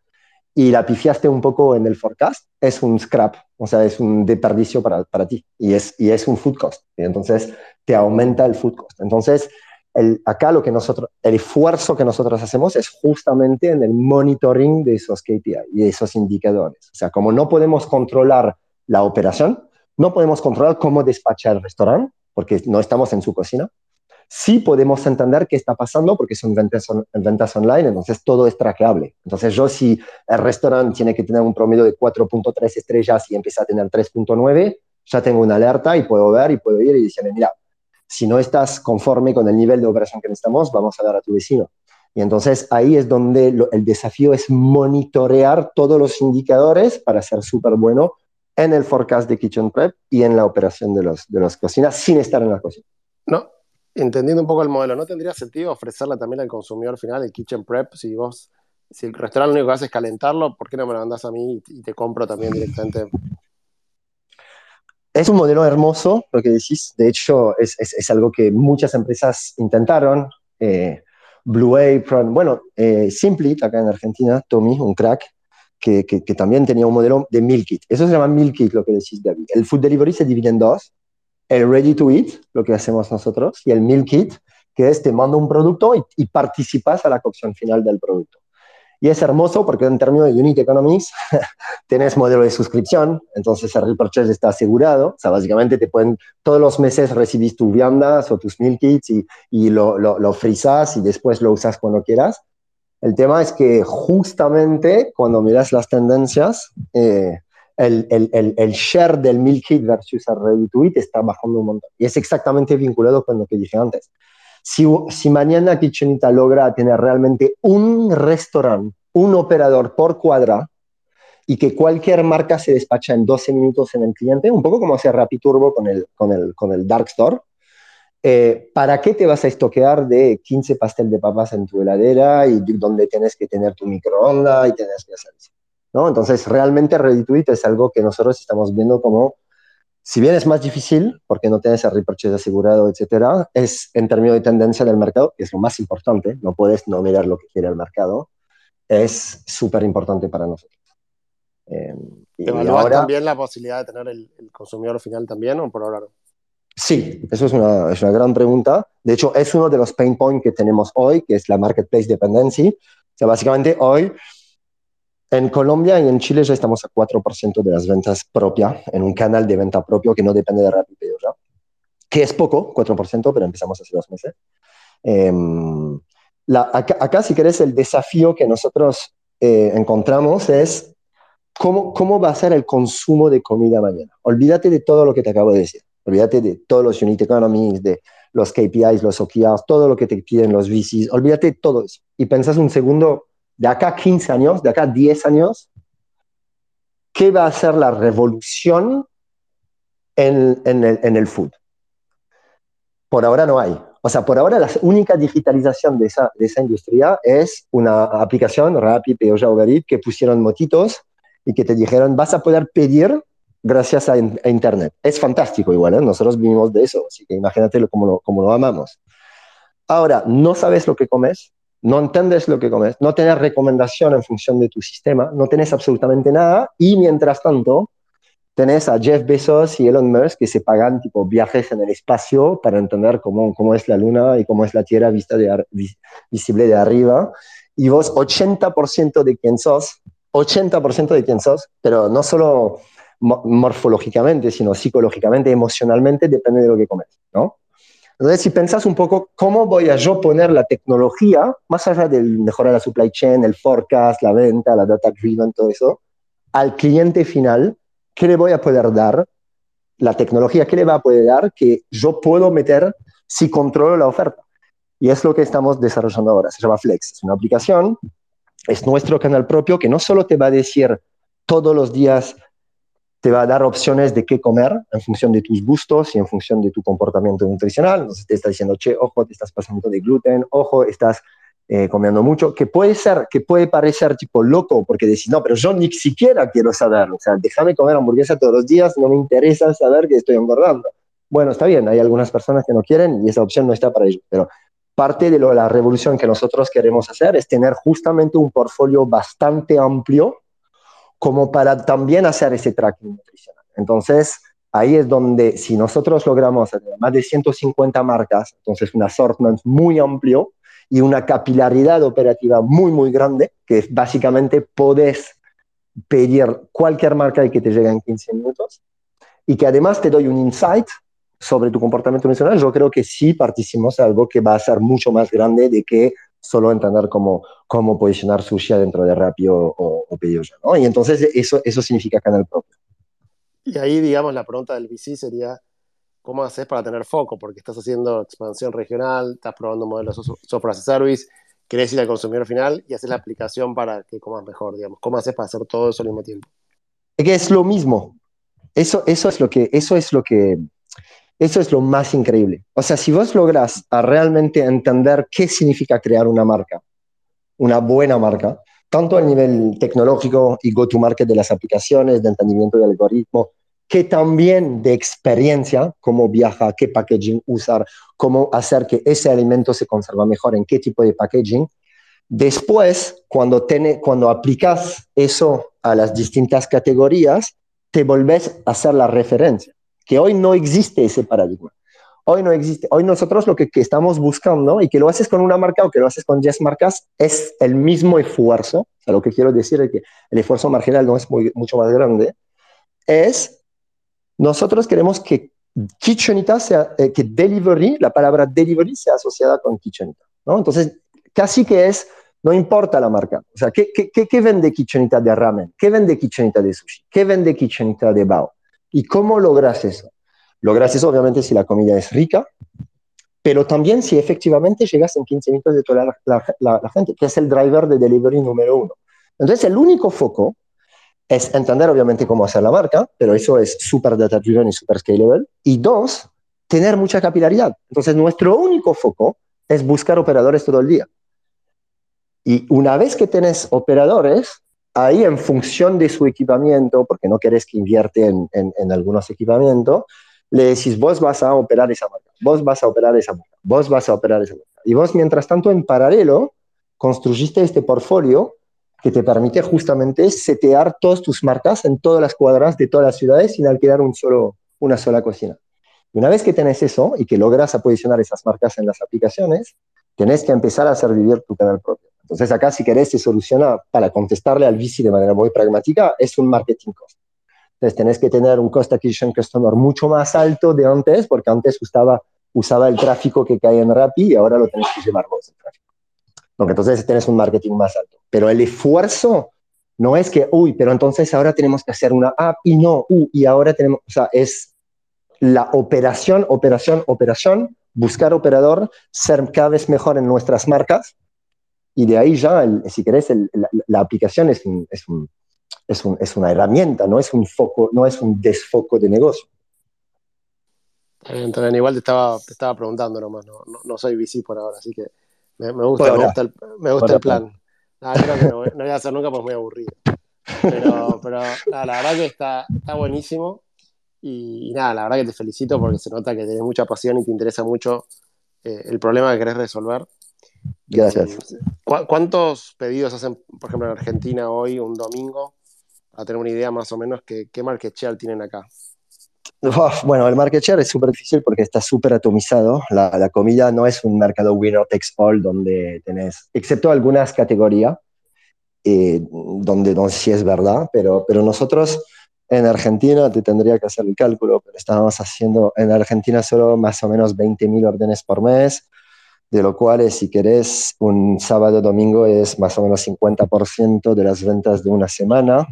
y la pifiaste un poco en el forecast, es un scrap, o sea, es un desperdicio para, para ti y es, y es un food cost. Y entonces te aumenta el food cost. Entonces, el, acá lo que nosotros, el esfuerzo que nosotros hacemos es justamente en el monitoring de esos KPI y de esos indicadores. O sea, como no podemos controlar la operación, no podemos controlar cómo despacha el restaurante, porque no estamos en su cocina, sí podemos entender qué está pasando porque son ventas, ventas online, entonces todo es traqueable. Entonces yo si el restaurante tiene que tener un promedio de 4.3 estrellas y empieza a tener 3.9, ya tengo una alerta y puedo ver y puedo ir y decirle, mira, si no estás conforme con el nivel de operación que necesitamos, vamos a dar a tu vecino. Y entonces ahí es donde el desafío es monitorear todos los indicadores para ser súper bueno en el forecast de Kitchen Prep y en la operación de, los, de las cocinas sin estar en la cocina. No, entendiendo un poco el modelo, ¿no tendría sentido ofrecerle también al consumidor final el kitchen prep? Si vos, si el restaurante lo único que hace es calentarlo, ¿por qué no me lo mandas a mí y te compro también directamente? Es un modelo hermoso lo que decís. De hecho, es, es, algo que muchas empresas intentaron. Eh, Blue Apron, bueno, eh, Simplit, acá en Argentina, Tommy, un crack, que, también tenía un modelo de meal kit. Eso se llama meal kit, lo que decís, David. El food delivery se divide en dos el ready to eat, lo que hacemos nosotros, y el meal kit, que es te mando un producto y, participas a la cocción final del producto. Y es hermoso porque en términos de unit economics tienes modelo de suscripción, entonces el repurchase está asegurado. O sea, básicamente te pueden, todos los meses recibís tus viandas o tus meal kits y, lo, lo, y después lo usas cuando quieras. El tema es que justamente cuando miras las tendencias, eh, el, el, el, share del meal kit versus el eat está bajando un montón. Y es exactamente vinculado con lo que dije antes. Si, si mañana Kitchenita logra tener realmente un restaurante, un operador por cuadra, y que cualquier marca se despacha en 12 minutos en el cliente, un poco como hace Turbo con el, con el, con el Dark Store, eh, ¿para qué te vas a estoquear de 15 pastel de papas en tu heladera y donde tienes que tener tu microondas y tienes que hacer eso? Entonces, realmente Ready es algo que nosotros estamos viendo como, si bien es más difícil, porque no tienes el repurchase asegurado, etcétera, es en términos de tendencia del mercado, que es lo más importante, no puedes no mirar lo que quiere el mercado, es súper importante para nosotros. Eh, y ahora, también la posibilidad de tener el, consumidor final también o por ahora no? Sí, eso es una, es una, gran pregunta. De hecho, es uno de los pain points que tenemos hoy, que es la marketplace dependency. O sea, básicamente hoy en Colombia y en Chile ya estamos a 4% de las ventas propias en un canal de venta propio que no depende de Rappi ¿ya? que es poco, 4%, pero empezamos hace dos meses. Em, acá, si querés, el desafío que nosotros eh, encontramos es cómo, cómo va a ser el consumo de comida mañana. Olvídate de todo lo que te acabo de decir. Olvídate de todos los unit economies, de los KPIs, los OKRs, todo lo que te piden los VCs. Olvídate de todo eso. Y pensás un segundo, de acá 15 años, de acá 10 años, ¿qué va a ser la revolución en, en, el, food? Por ahora no hay. O sea, por ahora la única digitalización de esa, de esa industria es una aplicación, Rapid, Peoja o que pusieron motitos y que te dijeron, vas a poder pedir gracias a, Internet. Es fantástico igual, ¿eh? nosotros vivimos de eso, así que imagínate cómo lo, cómo lo amamos. Ahora, no sabes lo que comes, no entiendes lo que comes, no tienes recomendación en función de tu sistema, no tienes absolutamente nada y mientras tanto tenés a Jeff Bezos y Elon Musk que se pagan tipo viajes en el espacio para entender cómo, cómo es la luna y cómo es la Tierra vista de visible de arriba. Y vos 80% de quién sos, 80% de quién sos, pero no solo morfológicamente, sino psicológicamente, emocionalmente, depende de lo que comes, ¿no? Entonces, si pensás un poco, ¿cómo voy a yo poner la tecnología, más allá del mejorar la supply chain, el forecast, la venta, la data driven, todo eso, al cliente final ¿qué le voy a poder dar? La tecnología, ¿qué le va a poder dar que yo puedo meter si controlo la oferta? Y es lo que estamos desarrollando ahora. Se llama Flex. Es una aplicación, es nuestro canal propio que no solo te va a decir todos los días, te va a dar opciones de qué comer en función de tus gustos y en función de tu comportamiento nutricional. Entonces te está diciendo, che, ojo, te estás pasando de gluten, ojo, estás eh, comiendo mucho, que puede ser, que puede parecer tipo loco, porque decís, no, pero yo ni siquiera quiero saber, o sea, déjame comer hamburguesa todos los días, no me interesa saber que estoy engordando. Bueno, está bien, hay algunas personas que no quieren y esa opción no está para ellos, pero parte de lo, la revolución que nosotros queremos hacer es tener justamente un portfolio bastante amplio como para también hacer ese tracking nutricional. Entonces, ahí es donde si nosotros logramos más de 150 marcas, entonces un assortment muy amplio, y una capilaridad operativa muy, muy grande, que básicamente podés pedir cualquier marca y que te llegue en 15 minutos, y que además te doy un insight sobre tu comportamiento emocional, yo creo que sí participamos algo que va a ser mucho más grande de que solo entender cómo, cómo posicionar sushi dentro de Rappi o, o, ¿no? Y entonces eso, eso significa canal propio. Y ahí, digamos, la pregunta del VC sería, ¿cómo haces para tener foco? Porque estás haciendo expansión regional, estás probando modelos software as a service, querés ir al consumidor final y haces la aplicación para que comas mejor, digamos. ¿Cómo haces para hacer todo eso al mismo tiempo? Es que es lo mismo. Eso, eso es lo que, eso es lo que, eso es lo más increíble. O sea, si vos logras a realmente entender qué significa crear una marca, una buena marca, tanto a nivel tecnológico y go-to-market de las aplicaciones, de entendimiento del algoritmo, que también de experiencia, cómo viaja, qué packaging usar, cómo hacer que ese alimento se conserva mejor, en qué tipo de packaging. Después, cuando, cuando aplicas eso a las distintas categorías, te volvés a hacer la referencia, que hoy no existe ese paradigma. Hoy no existe. Hoy nosotros lo que, estamos buscando, y que lo haces con una marca o que lo haces con 10 marcas, es el mismo esfuerzo. O lo que quiero decir es que el esfuerzo marginal no es mucho más grande. Es nosotros queremos que kitchenita sea, eh, que delivery, la palabra delivery sea asociada con kitchenita, ¿no? Entonces, casi que es, no importa la marca. O sea, ¿qué, qué, qué vende kitchenita de ramen? ¿Qué vende kitchenita de sushi? ¿Qué vende kitchenita de bao? ¿Y cómo logras eso? Logras eso, obviamente, si la comida es rica, pero también si efectivamente llegas en 15 minutos de toda la, la, gente, que es el driver de delivery número uno. Entonces, el único foco es entender obviamente cómo hacer la marca, pero eso es súper data driven y súper scalable. Y dos, tener mucha capilaridad. Entonces, nuestro único foco es buscar operadores todo el día. Y una vez que tenés operadores, ahí en función de su equipamiento, porque no querés que invierte en, algunos equipamientos, le decís, vos vas a operar esa marca, vos vas a operar esa marca, vos vas a operar esa marca. Y vos, mientras tanto, en paralelo, construiste este portfolio que te permite justamente setear todas tus marcas en todas las cuadras de todas las ciudades sin alquilar un solo, una sola cocina. Y una vez que tenés eso y que logras posicionar esas marcas en las aplicaciones, tenés que empezar a hacer vivir tu canal propio. Entonces acá si querés se soluciona para contestarle al VC de manera muy pragmática, es un marketing cost. Entonces tenés que tener un cost acquisition customer mucho más alto de antes, porque antes usaba, usaba el tráfico que cae en Rappi y ahora lo tenés que llevar vos el tráfico. Porque entonces tienes un marketing más alto. Pero el esfuerzo no es que, uy, pero entonces ahora tenemos que hacer una app y no, uy, y ahora tenemos, o sea, es la operación, operación, operación, buscar operador, ser cada vez mejor en nuestras marcas y de ahí ya, si querés, la, aplicación es, es, un, es, un, es, una herramienta, no es un foco, no es un desfoco de negocio. Entonces, igual te estaba, te estaba preguntando nomás, no, no, soy VC por ahora, así que me, gusta, me gusta, el, me gusta el plan. No, creo que no, no, voy a hacer nunca porque es muy aburrido. Pero, pero la verdad que está, está buenísimo. Y, nada, la verdad que te felicito porque se nota que tienes mucha pasión y te interesa mucho eh, el problema que querés resolver. Gracias. Eh, ¿Cuántos pedidos hacen, por ejemplo, en Argentina hoy, un domingo? A tener una idea más o menos, que, ¿qué market share tienen acá? bueno, el market share es súper difícil porque está súper atomizado. La, la, comida no es un mercado winner takes all donde tenés, excepto algunas categorías, eh, donde, donde sí es verdad, pero, pero nosotros en Argentina te tendría que hacer el cálculo, pero estábamos haciendo en Argentina solo más o menos 20.000 órdenes por mes, de lo cual, si querés, un sábado domingo es más o menos 50% de las ventas de una semana.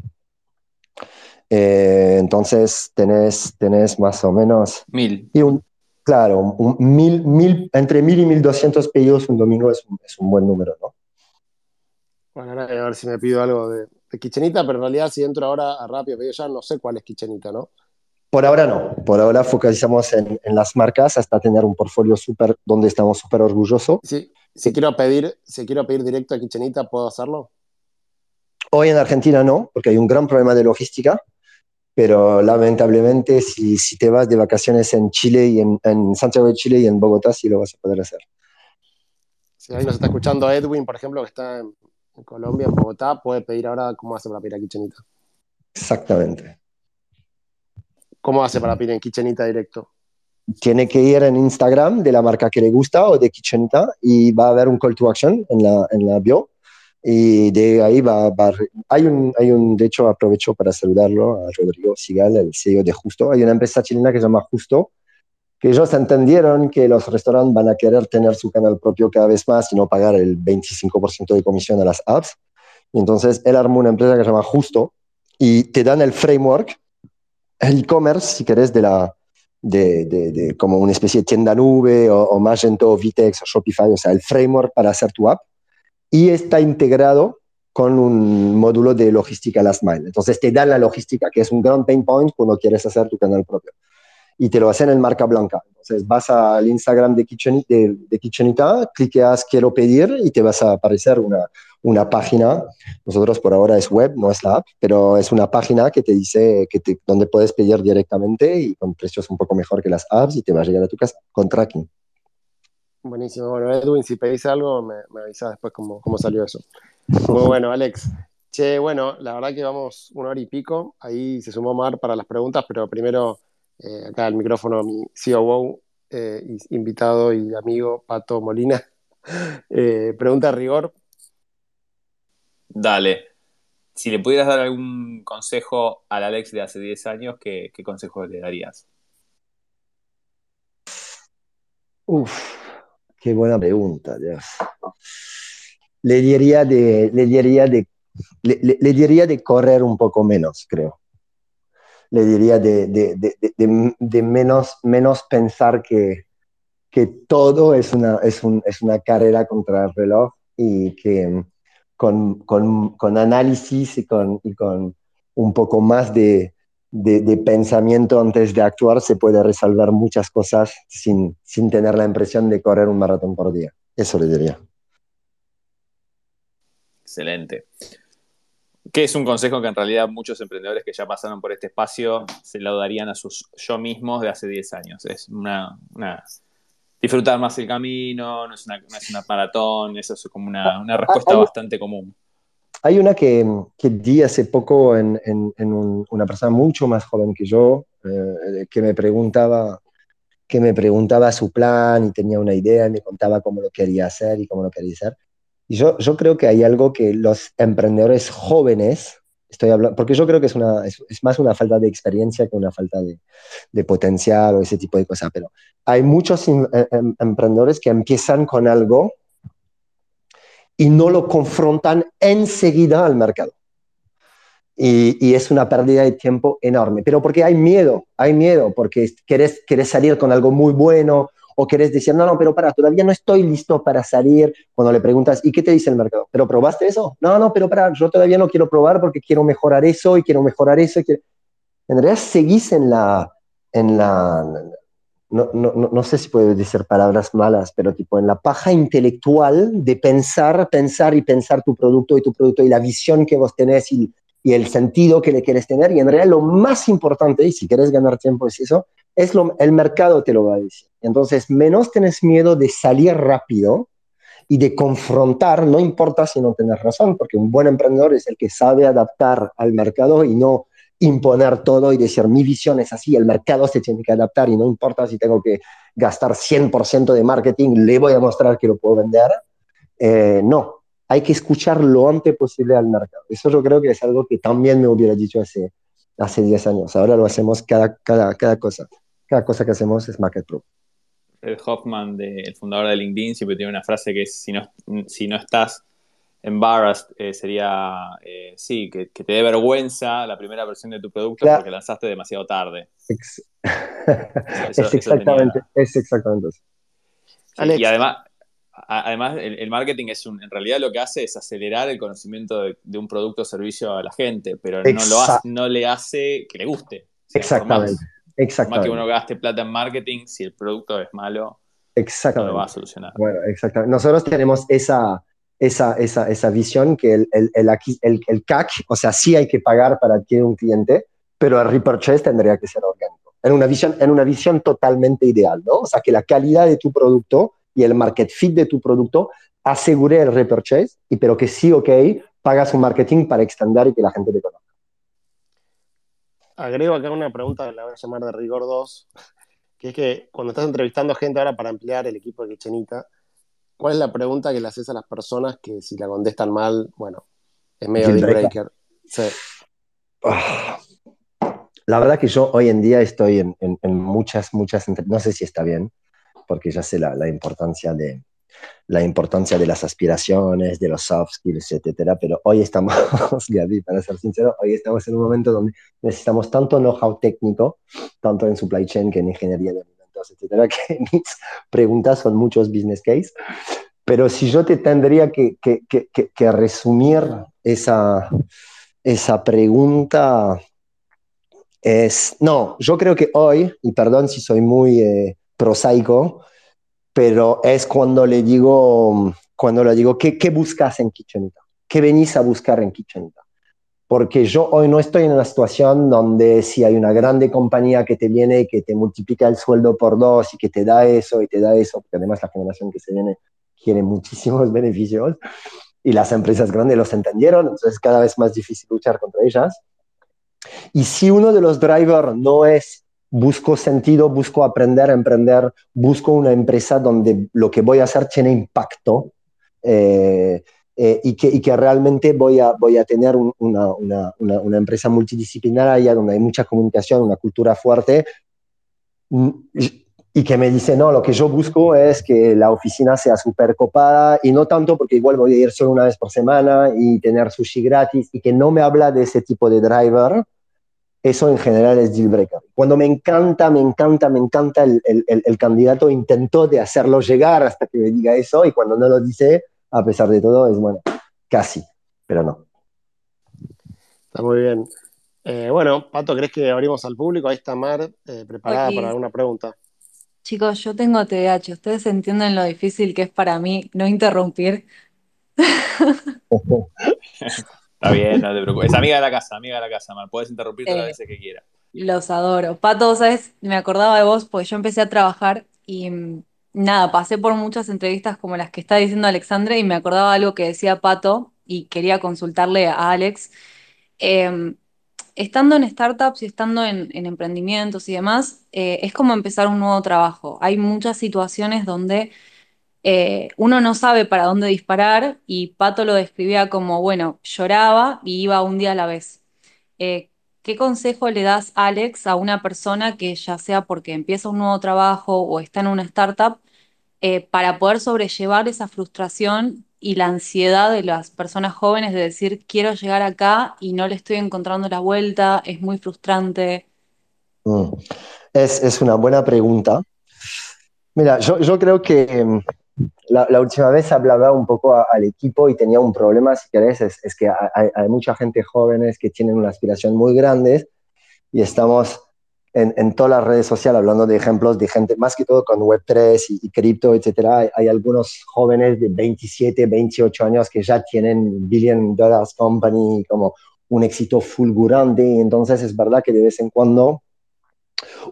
Eh, entonces, tenés, tenés más o menos... Mil. Y un, claro, un, mil, mil, entre mil y mil doscientos pedidos un domingo es un, es un buen número, ¿no? Bueno, a ver si me pido algo de, de Kichenita, pero en realidad si entro ahora a Rápido Ya, no sé cuál es Kichenita, ¿no? Por ahora no. Por ahora focalizamos en, en las marcas hasta tener un portfolio súper donde estamos súper orgullosos. Sí, si quiero pedir, si quiero pedir directo a Kichenita, ¿puedo hacerlo? Hoy en Argentina no, porque hay un gran problema de logística, pero lamentablemente si, si te vas de vacaciones en Chile y en, en, Santiago de Chile y en Bogotá, sí lo vas a poder hacer. Si ahí nos está escuchando Edwin, por ejemplo, que está en, en Colombia, en Bogotá, puede pedir ahora cómo hace para pedir a Kichenita. Exactamente. ¿Cómo hace para pedir en Kichenita directo? Tiene que ir en Instagram de la marca que le gusta o de Kichenita y va a haber un call to action en la, en la bio. Y de ahí va, va, hay, un, hay un, de hecho aprovecho para saludarlo a Rodrigo Sigal, el CEO de Justo. Hay una empresa chilena que se llama Justo, que ellos entendieron que los restaurantes van a querer tener su canal propio cada vez más y no pagar el 25% de comisión a las apps. Y entonces él armó una empresa que se llama Justo y te dan el framework, el e-commerce, si querés, de la, de, de, de, como una especie de tienda nube o, o Magento, Vitex o Shopify, o sea, el framework para hacer tu app y está integrado con un módulo de logística last mile. Entonces te dan la logística, que es un gran pain point cuando quieres hacer tu canal propio y te lo hacen en marca blanca. Entonces vas al Instagram de, Kitchen, de, de Kitchenita, cliqueas quiero pedir y te vas a aparecer una, una página. Nosotros por ahora es web, no es la app, pero es una página que te dice que te, donde puedes pedir directamente y con precios un poco mejor que las apps y te va a llegar a tu casa con tracking. Buenísimo. Bueno, Edwin, si pedís algo, me, me avisas después cómo, cómo salió eso. Muy bueno, Alex. Che, bueno, la verdad que vamos una hora y pico. Ahí se sumó Mar para las preguntas, pero primero eh, acá el micrófono a mi COO, eh, invitado y amigo Pato Molina. Eh, pregunta a rigor. Dale. Si le pudieras dar algún consejo al Alex de hace 10 años, ¿qué, qué consejo le darías? Uf, qué buena pregunta, Dios. Le diría de, le diría de, le, le, le diría de correr un poco menos, creo le diría de, de, de, de, menos, menos pensar que, que todo es una, es, un, es una carrera contra el reloj y que con, con, con análisis y con, con, un poco más de, pensamiento antes de actuar se puede resolver muchas cosas sin, sin tener la impresión de correr un maratón por día. Eso le diría. Excelente que es un consejo que en realidad muchos emprendedores que ya pasaron por este espacio se lo darían a sus yo mismos de hace 10 años. Es una, una disfrutar más el camino, no es una, no es una maratón, eso es como una, una respuesta hay, bastante común. Hay una que, que di hace poco en, en, en un, una persona mucho más joven que yo, eh, que me preguntaba que me preguntaba su plan y tenía una idea y me contaba cómo lo quería hacer y cómo lo quería hacer. Y yo, yo creo que hay algo que los emprendedores jóvenes, estoy hablando, porque yo creo que es, una, es, es más una falta de experiencia que una falta de, de, potencial o ese tipo de cosas, pero hay muchos em, em, emprendedores que empiezan con algo y no lo confrontan enseguida al mercado. Y, es una pérdida de tiempo enorme. Pero porque hay miedo, hay miedo, porque quieres, quieres salir con algo muy bueno o quieres decir, no, no, pero para, todavía no estoy listo para salir. Cuando le preguntas, ¿y qué te dice el mercado? ¿Pero probaste eso? No, no, pero para, yo todavía no quiero probar porque quiero mejorar eso y quiero mejorar eso. En realidad seguís en la, en la no, no, no, sé si puedo decir palabras malas, pero tipo en la paja intelectual de pensar, pensar y pensar tu producto y tu producto y la visión que vos tenés y, y el sentido que le quieres tener. Y en realidad lo más importante, y si quieres ganar tiempo es eso, es lo, el mercado te lo va a decir. Entonces, menos tenés miedo de salir rápido y de confrontar, no importa si no tenés razón, porque un buen emprendedor es el que sabe adaptar al mercado y no imponer todo y decir mi visión es así, el mercado se tiene que adaptar y no importa si tengo que gastar 100% de marketing, le voy a mostrar que lo puedo vender. Eh, no, hay que escuchar lo antes posible al mercado. Eso yo creo que es algo que también me hubiera dicho hace, hace 10 años. Ahora lo hacemos cada, cada, cada cosa. Cada cosa que hacemos es market proof. El Hoffman, el fundador de LinkedIn, siempre tiene una frase que es, si no, si no estás embarrassed eh, sería, eh, sí, que, te dé vergüenza la primera versión de tu producto porque lanzaste demasiado tarde. es, exactamente, es exactamente eso. y además, además el, marketing es un, en realidad lo que hace es acelerar el conocimiento de, un producto o servicio a la gente, pero no, lo no le hace que le guste. exactamente. Exactamente. Más que uno gaste plata en marketing, si el producto es malo, exactamente. no lo va a solucionar. Bueno, exactamente. Nosotros tenemos esa esa, esa, esa visión que el, el, el, el, CAC, o sea, sí hay que pagar para adquirir un cliente, pero el repurchase tendría que ser orgánico. En una visión, en una visión totalmente ideal, ¿no? O sea, que la calidad de tu producto y el market fit de tu producto asegure el repurchase, y pero que sí, ok, pagas un marketing para extender y que la gente te conozca. Agrego acá una pregunta que la voy a llamar de rigor 2, que es que cuando estás entrevistando gente ahora para ampliar el equipo de Kitchenita, ¿Cuál es la pregunta que le haces a las personas que si la contestan mal, bueno, es medio deal breaker? Ah. La verdad que yo hoy en día estoy en, muchas, muchas, no sé si está bien, porque ya sé la, importancia de la importancia de las aspiraciones, de los soft skills, etcétera, pero hoy estamos, Gaby, para ser sincero, hoy estamos en un momento donde necesitamos tanto know-how técnico, tanto en supply chain que en ingeniería de etcétera, que mis preguntas son muchos business case. Pero si yo te tendría que, que, que, resumir esa, esa pregunta, es, no, yo creo que hoy, y perdón si soy muy eh, prosaico, pero es cuando le digo, cuando le digo, ¿qué, ¿qué buscas en Kitchenita? ¿Qué venís a buscar en Kitchenita? porque yo hoy no estoy en una situación donde si hay una grande compañía que te viene que te multiplica el sueldo por dos y que te da eso y te da eso, porque además la generación que se viene quiere muchísimos beneficios y las empresas grandes los entendieron, entonces es cada vez más difícil luchar contra ellas. Y si uno de los drivers no es busco sentido, busco aprender, emprender, busco una empresa donde lo que voy a hacer tiene impacto, eh, eh, y, que, realmente voy a, a tener una, una, una, empresa multidisciplinaria donde hay mucha comunicación, una cultura fuerte, mm, y que me dice, no, lo que yo busco es que la oficina sea súper copada, y no tanto porque igual voy a ir solo una vez por semana y tener sushi gratis, y que no me habla de ese tipo de driver, eso en general es deal breaker. Cuando me encanta, me encanta, me encanta el, el, el candidato intentó de hacerlo llegar hasta que me diga eso, y cuando no lo dice, a pesar de todo, es bueno, casi, pero no. Está muy bien. Eh, bueno, Pato, ¿crees que abrimos al público? Ahí está Mar, eh, preparada para alguna pregunta. Chicos, yo tengo TDAH. ¿Ustedes entienden lo difícil que es para mí no interrumpir? Está bien, no te preocupes. Es amiga de la casa, amiga de la casa. Puedes interrumpir todas las eh, veces que quieras. Los adoro. Pato, ¿sabes? Me acordaba de vos porque yo empecé a trabajar y mm, nada, pasé por muchas entrevistas como las que está diciendo Alexandre y me acordaba algo que decía Pato y quería consultarle a Alex. Em, estando en startups y estando en, emprendimientos y demás, eh, es como empezar un nuevo trabajo. Hay muchas situaciones donde eh, uno no sabe para dónde disparar y Pato lo describía como, bueno, lloraba y iba un día a la vez. Eh, ¿Qué consejo le das, Alex, a una persona que ya sea porque empieza un nuevo trabajo o está en una startup, eh, para poder sobrellevar esa frustración y la ansiedad de las personas jóvenes de decir quiero llegar acá y no le estoy encontrando la vuelta, es muy frustrante. Mm. Es, es, una buena pregunta. Mira, yo, yo creo que mm, la, última vez hablaba un poco al equipo y tenía un problema, si querés, es, es que hay, mucha gente jóvenes que tienen una aspiración muy grande y estamos en, en, todas las redes sociales hablando de ejemplos de gente, más que todo con Web3 y, y cripto, etcétera. Hay, hay, algunos jóvenes de 27, 28 años que ya tienen billion dollars company como un éxito fulgurante. Entonces es verdad que de vez en cuando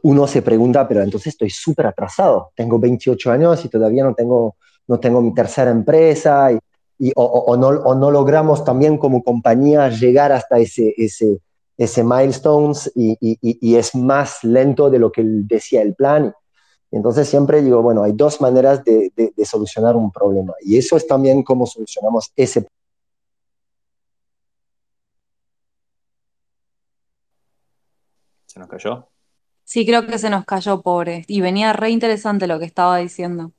uno se pregunta, pero entonces estoy súper atrasado. Tengo 28 años y todavía no tengo, no tengo mi tercera empresa y, o, no, o no logramos también como compañía llegar hasta ese, ese, ese milestones y, y, es más lento de lo que decía el plan. Entonces siempre digo, bueno, hay dos maneras de, de, de solucionar un problema y eso es también cómo solucionamos ese ¿Se nos cayó? Sí, creo que se nos cayó, pobre. Y venía re interesante lo que estaba diciendo.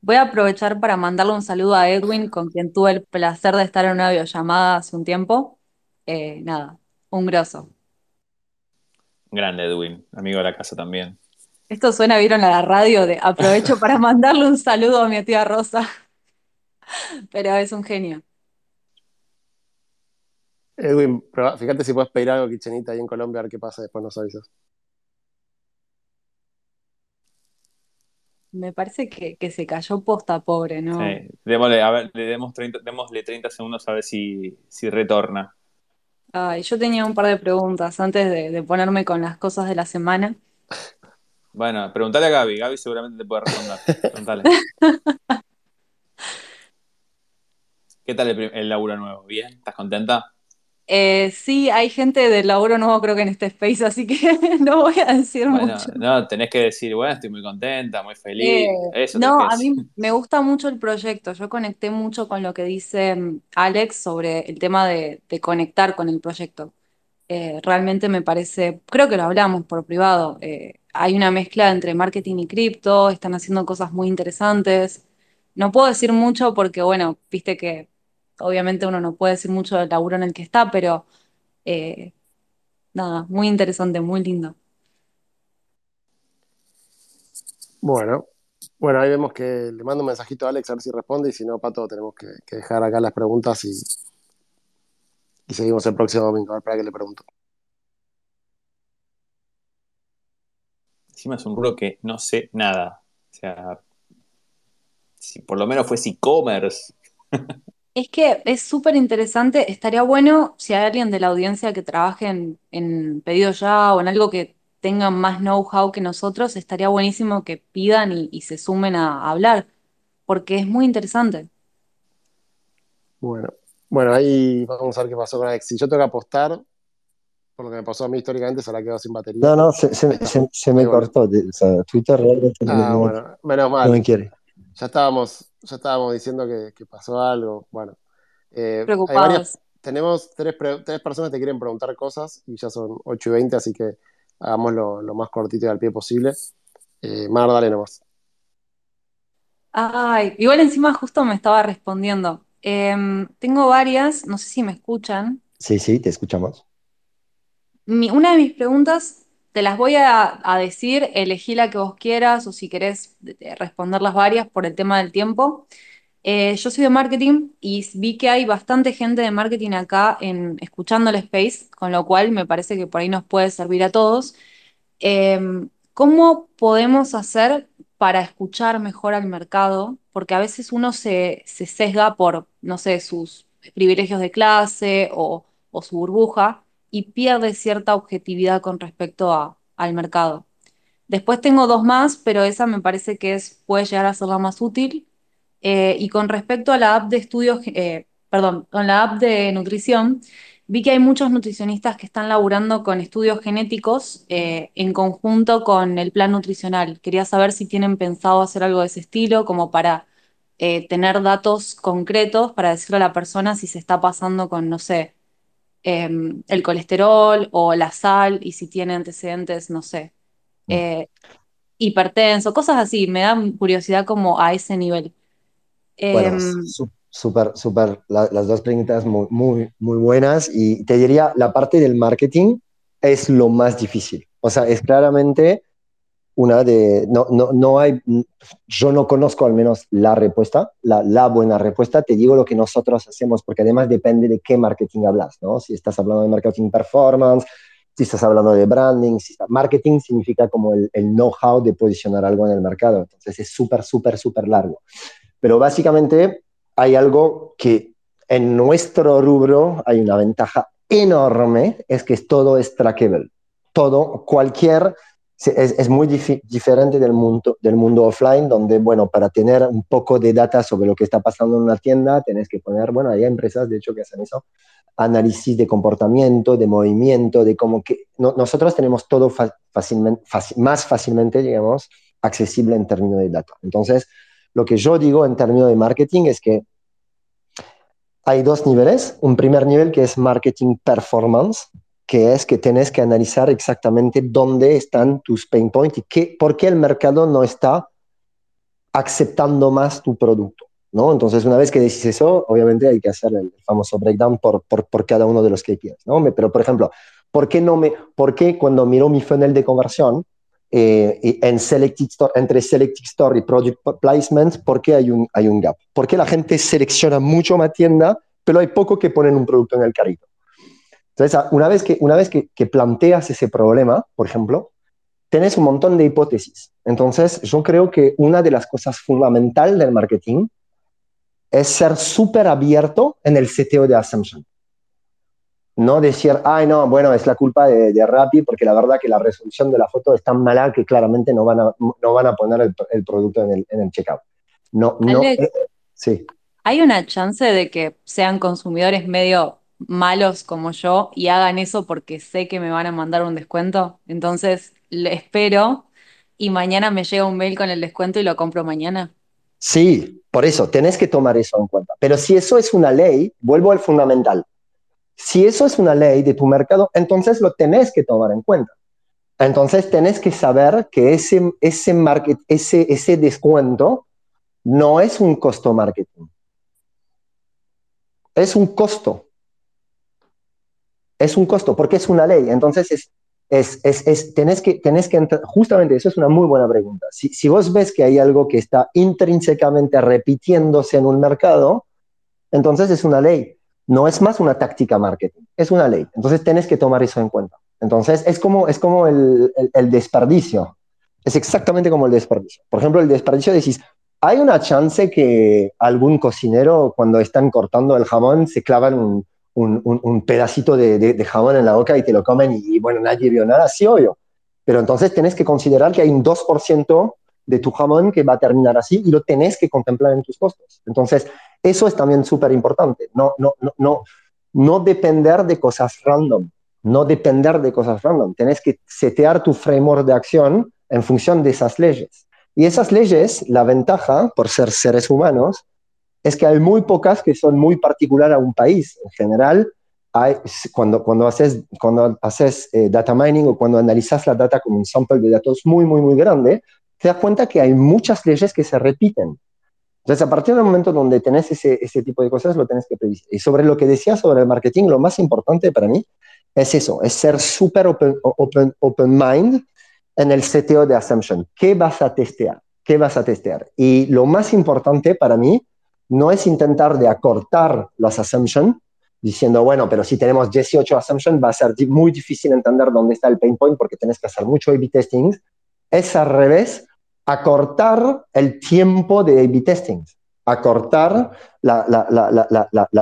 Voy a aprovechar para mandarle un saludo a Edwin, con quien tuve el placer de estar en una videollamada hace un tiempo. Eh, nada, un grosso. Grande Edwin, amigo de la casa también. Esto suena, vieron a la radio, de aprovecho para mandarle un saludo a mi tía Rosa. Pero es un genio. Edwin, fíjate si puedes pedir algo Kitchenita ahí en Colombia, a ver qué pasa, después nos avisas. Me parece que, que, se cayó posta, pobre, ¿no? Sí. Démosle, a ver, le demos 30, démosle 30 segundos a ver si, si retorna. Ay, yo tenía un par de preguntas antes de, de, ponerme con las cosas de la semana. Bueno, pregúntale a Gaby. Gaby seguramente te puede responder. ¿Qué tal el, el laburo nuevo? ¿Bien? ¿Estás contenta? Eh, sí, hay gente del laburo nuevo creo que en este space, así que no voy a decir bueno, mucho. No, tenés que decir, bueno, estoy muy contenta, muy feliz. Eh, Eso no, a mí me gusta mucho el proyecto. Yo conecté mucho con lo que dice mm, Alex sobre el tema de, de conectar con el proyecto. Eh, realmente me parece, creo que lo hablamos por privado, hay una mezcla entre marketing y cripto, están haciendo cosas muy interesantes. No puedo decir mucho porque, bueno, viste que obviamente uno no puede decir mucho del laburo en el que está, pero eh, nada, muy interesante, muy lindo. Bueno, bueno, ahí vemos que le mando un mensajito a Alex a ver si responde y si no, Pato, tenemos que, que dejar acá las preguntas y, y seguimos el próximo domingo. A ver, para que le pregunto. Encima es un rubro que no sé nada. O sea, si por lo menos fuese e-commerce. Es que es súper interesante. Estaría bueno si hay alguien de la audiencia que trabaje en, en pedido ya o en algo que tenga más know-how que nosotros, estaría buenísimo que pidan y, y, se sumen a, a hablar, porque es muy interesante. Bueno, bueno, ahí vamos a ver qué pasó con Alex. Si yo tengo que apostar, por lo que me pasó a mí históricamente, se la quedó sin batería. No, no, se, se, se, se me bueno. cortó. O sea, Twitter realmente ah, no, bueno, menos mal. no me quiere. Ya estábamos, ya estábamos diciendo que, que pasó algo. Bueno, eh, Preocupados. varias, tenemos tres, tres, personas que te quieren preguntar cosas y ya son 8 y 20, así que hagámoslo lo más cortito y al pie posible. Eh, Mar, dale nomás. Ay, igual encima justo me estaba respondiendo. Eh, tengo varias, no sé si me escuchan. Sí, sí, te escuchamos. Mi, una de mis preguntas te las voy a, decir, elegí la que vos quieras o si querés responder las varias por el tema del tiempo. Eh, yo soy de marketing y vi que hay bastante gente de marketing acá en, escuchando el space, con lo cual me parece que por ahí nos puede servir a todos. Eh, ¿Cómo podemos hacer para escuchar mejor al mercado? Porque a veces uno se, se sesga por, no sé, sus privilegios de clase o su burbuja y pierde cierta objetividad con respecto a, al mercado. Después tengo dos más, pero esa me parece que es, puede llegar a ser la más útil. Eh, y con respecto a la app de estudios, eh, perdón, con la app de nutrición, vi que hay muchos nutricionistas que están laburando con estudios genéticos eh, en conjunto con el plan nutricional. Quería saber si tienen pensado hacer algo de ese estilo, como para tener datos concretos para decirle a la persona si se está pasando con, no sé, Em, el colesterol o la sal y si tiene antecedentes, no sé, Mm. eh, hipertenso, cosas así, me da curiosidad como a ese nivel. Bueno, Em, súper, súper, las dos preguntas muy, muy, muy buenas y te diría, la parte del marketing es lo más difícil. O sea, es claramente una de, no, no, no hay, yo no conozco al menos la respuesta, la, la, buena respuesta, te digo lo que nosotros hacemos, porque además depende de qué marketing hablas, ¿no? Si estás hablando de marketing performance, si estás hablando de branding, marketing significa como el, el know-how de posicionar algo en el mercado, entonces es súper, súper, súper largo. Pero básicamente hay algo que en nuestro rubro hay una ventaja enorme, es que todo es trackable. Todo, cualquier, es, es muy dif diferente del mundo, del mundo offline, donde, bueno, para tener un poco de data sobre lo que está pasando en una tienda, tenés que poner, bueno, hay empresas, de hecho, que hacen eso, análisis de comportamiento, de movimiento, de cómo que no, nosotros tenemos todo más fácilmente, digamos, accesible en términos de data. Entonces, lo que yo digo en términos de marketing es que hay dos niveles. Un primer nivel que es marketing performance, que es que tienes que analizar exactamente dónde están tus pain points y qué, por qué el mercado no está aceptando más tu producto. ¿no? Entonces, una vez que decís eso, obviamente hay que hacer el famoso breakdown por, por, por cada uno de los KPIs. ¿no? Pero, por ejemplo, ¿por qué, no me, ¿por qué cuando miro mi funnel de conversión, eh, en selected store, entre Selected Store y Project Placement, ¿por qué hay un, hay un gap? Porque la gente selecciona mucho más tienda, pero hay poco que ponen un producto en el carrito. Entonces, una vez que, una vez que, que planteas ese problema, por ejemplo, tienes un montón de hipótesis. Entonces, yo creo que una de las cosas fundamentales del marketing es ser súper abierto en el seteo de assumption no decir, ay, no, bueno, es la culpa de, de, Rappi, porque la verdad que la resolución de la foto es tan mala que claramente no van a, no van a poner el, el producto en el, en el, checkout. No, no, Alex, eh, sí. ¿Hay una chance de que sean consumidores medio malos como yo y hagan eso porque sé que me van a mandar un descuento? Entonces, le espero y mañana me llega un mail con el descuento y lo compro mañana. Sí, por eso, tenés que tomar eso en cuenta. Pero si eso es una ley, vuelvo al fundamental si eso es una ley de tu mercado, entonces lo tenés que tomar en cuenta. Entonces tenés que saber que ese, ese, market, ese, ese descuento no es un costo marketing. Es un costo. Es un costo porque es una ley. Entonces es, es, es, es tenés que, tenés que justamente eso es una muy buena pregunta. Si, si vos ves que hay algo que está intrínsecamente repitiéndose en un mercado, entonces es una ley no es más una táctica marketing, es una ley. Entonces tienes que tomar eso en cuenta. Entonces es como, es como el, el, el desperdicio. Es exactamente como el desperdicio. Por ejemplo, el desperdicio decís, ¿hay una chance que algún cocinero cuando están cortando el jamón se clavan un, un, pedacito de, de, de, jamón en la boca y te lo comen y, y, bueno, nadie vio nada? Sí, obvio. Pero entonces tienes que considerar que hay un 2% de tu jamón que va a terminar así y lo tenés que contemplar en tus costos. Entonces, eso es también súper importante. No, no, no, no, no depender de cosas random. No depender de cosas random. Tienes que setear tu framework de acción en función de esas leyes. Y esas leyes, la ventaja, por ser seres humanos, es que hay muy pocas que son muy particulares a un país. En general, hay, cuando, cuando haces, cuando haces eh, data mining o cuando analizas la data con un sample de datos muy, muy, muy grande, te das cuenta que hay muchas leyes que se repiten. Entonces, a partir del momento donde tenés ese, ese tipo de cosas, lo tenés que prever. Y sobre lo que decía sobre el marketing, lo más importante para mí es eso, es ser súper open, open, open mind en el seteo de assumption. ¿Qué vas a testear? ¿Qué vas a testear? Y lo más importante para mí no es intentar de acortar las assumptions, diciendo, bueno, pero si tenemos 18 assumptions, va a ser muy difícil entender dónde está el pain point porque tienes que hacer mucho A-B testing. Es al revés, acortar el tiempo de A-B testing, acortar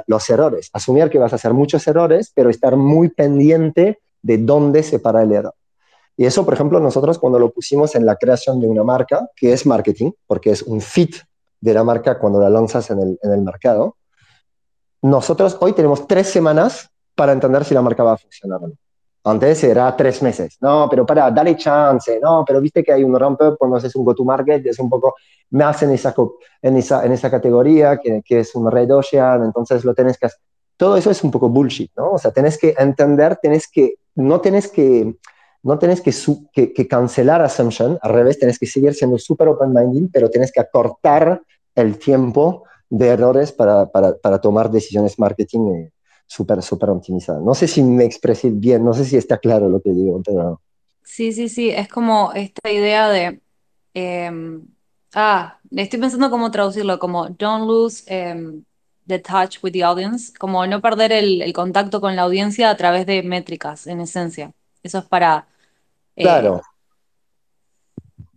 los errores, asumir que vas a hacer muchos errores, pero estar muy pendiente de dónde se para el error. Y eso, por ejemplo, nosotros cuando lo pusimos en la creación de una marca, que es marketing, porque es un fit de la marca cuando la lanzas en el, en el mercado, nosotros hoy tenemos tres semanas para entender si la marca va a funcionar o no. Antes era tres meses. No, pero para, dale chance. No, pero viste que hay un ramp-up cuando haces un go-to-market, es un poco más en esa, en esa, en esa categoría, que, es un red ocean, entonces lo tenés que hacer. Todo eso es un poco bullshit, ¿no? O sea, tenés que entender, tenés que, no tenés que, no tenés que, cancelar assumption, al revés, tenés que seguir siendo súper open-minded, pero tenés que acortar el tiempo de errores para, tomar decisiones marketing eh, súper, súper optimizadas. No sé si me expresé bien, no sé si está claro lo que digo. Sí, sí, sí, es como esta idea de... em, ah, estoy pensando cómo traducirlo, como don't lose em, the touch with the audience, como no perder el, el contacto con la audiencia a través de métricas, en esencia. Eso es para... eh, Claro,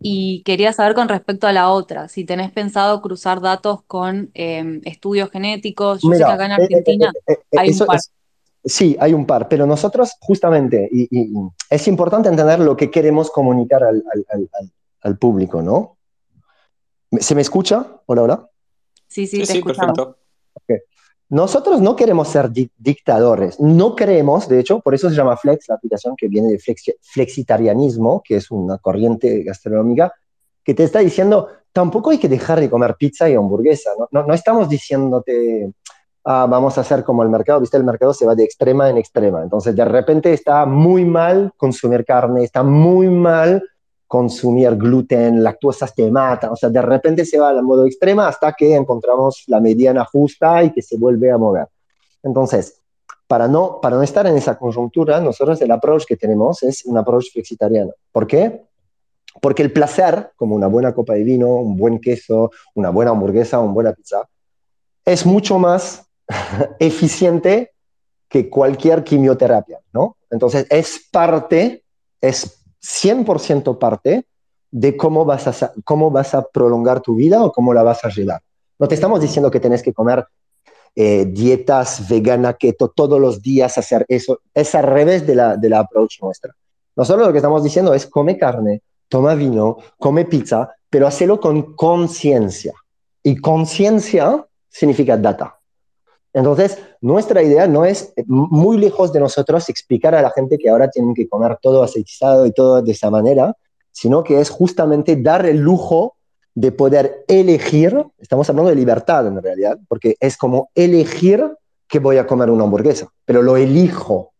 Y quería saber con respecto a la otra, si tenés pensado cruzar datos con em, estudios genéticos. Yo sé que mira, acá en eh, eh, eh, Argentina eh, eh, hay un par. es, sí, hay un par, pero nosotros justamente, y, es importante entender lo que queremos comunicar al, al- al- al- al público, ¿no? ¿Se me escucha? Hola, hola. Sí, sí, Sí, te sí, escuchamos. perfecto. Nosotros no queremos ser di- dictadores, no creemos, de hecho, por eso se llama Flex, la aplicación que viene de flexi- flexitarianismo, que es una corriente gastronómica, que te está diciendo, tampoco hay que dejar de comer pizza y hamburguesa, no estamos diciéndote, ah, vamos a hacer como el mercado, viste, el mercado se va de extrema en extrema, entonces de repente está muy mal consumir carne, está muy mal consumir gluten, lactosas te matan, o sea, de repente se va al modo extrema hasta que encontramos la mediana justa y que se vuelve a mover. Entonces, para no, para no estar en esa conjuntura, nosotros el approach que tenemos es un approach flexitariano. ¿Por qué? Porque el placer, como una buena copa de vino, un buen queso, una buena hamburguesa, una buena pizza, es mucho más eficiente que cualquier quimioterapia, ¿no? Entonces, es parte, es 100% parte de cómo vas, a, cómo vas a prolongar tu vida o cómo la vas a llevar. No te estamos diciendo que tenés que comer eh, dietas vegana, keto, todos los días hacer eso. Es al revés de la, de la approach nuestra. Nosotros lo que estamos diciendo es come carne, toma vino, come pizza, pero hacelo con conciencia. Y conciencia significa data. Entonces, nuestra idea no es eh, muy lejos de nosotros explicar a la gente que ahora tienen que comer todo aceitizado y todo de esa manera, sino que es justamente dar el lujo de poder elegir, estamos hablando de libertad en realidad, porque es como elegir que voy a comer una hamburguesa, pero lo elijo.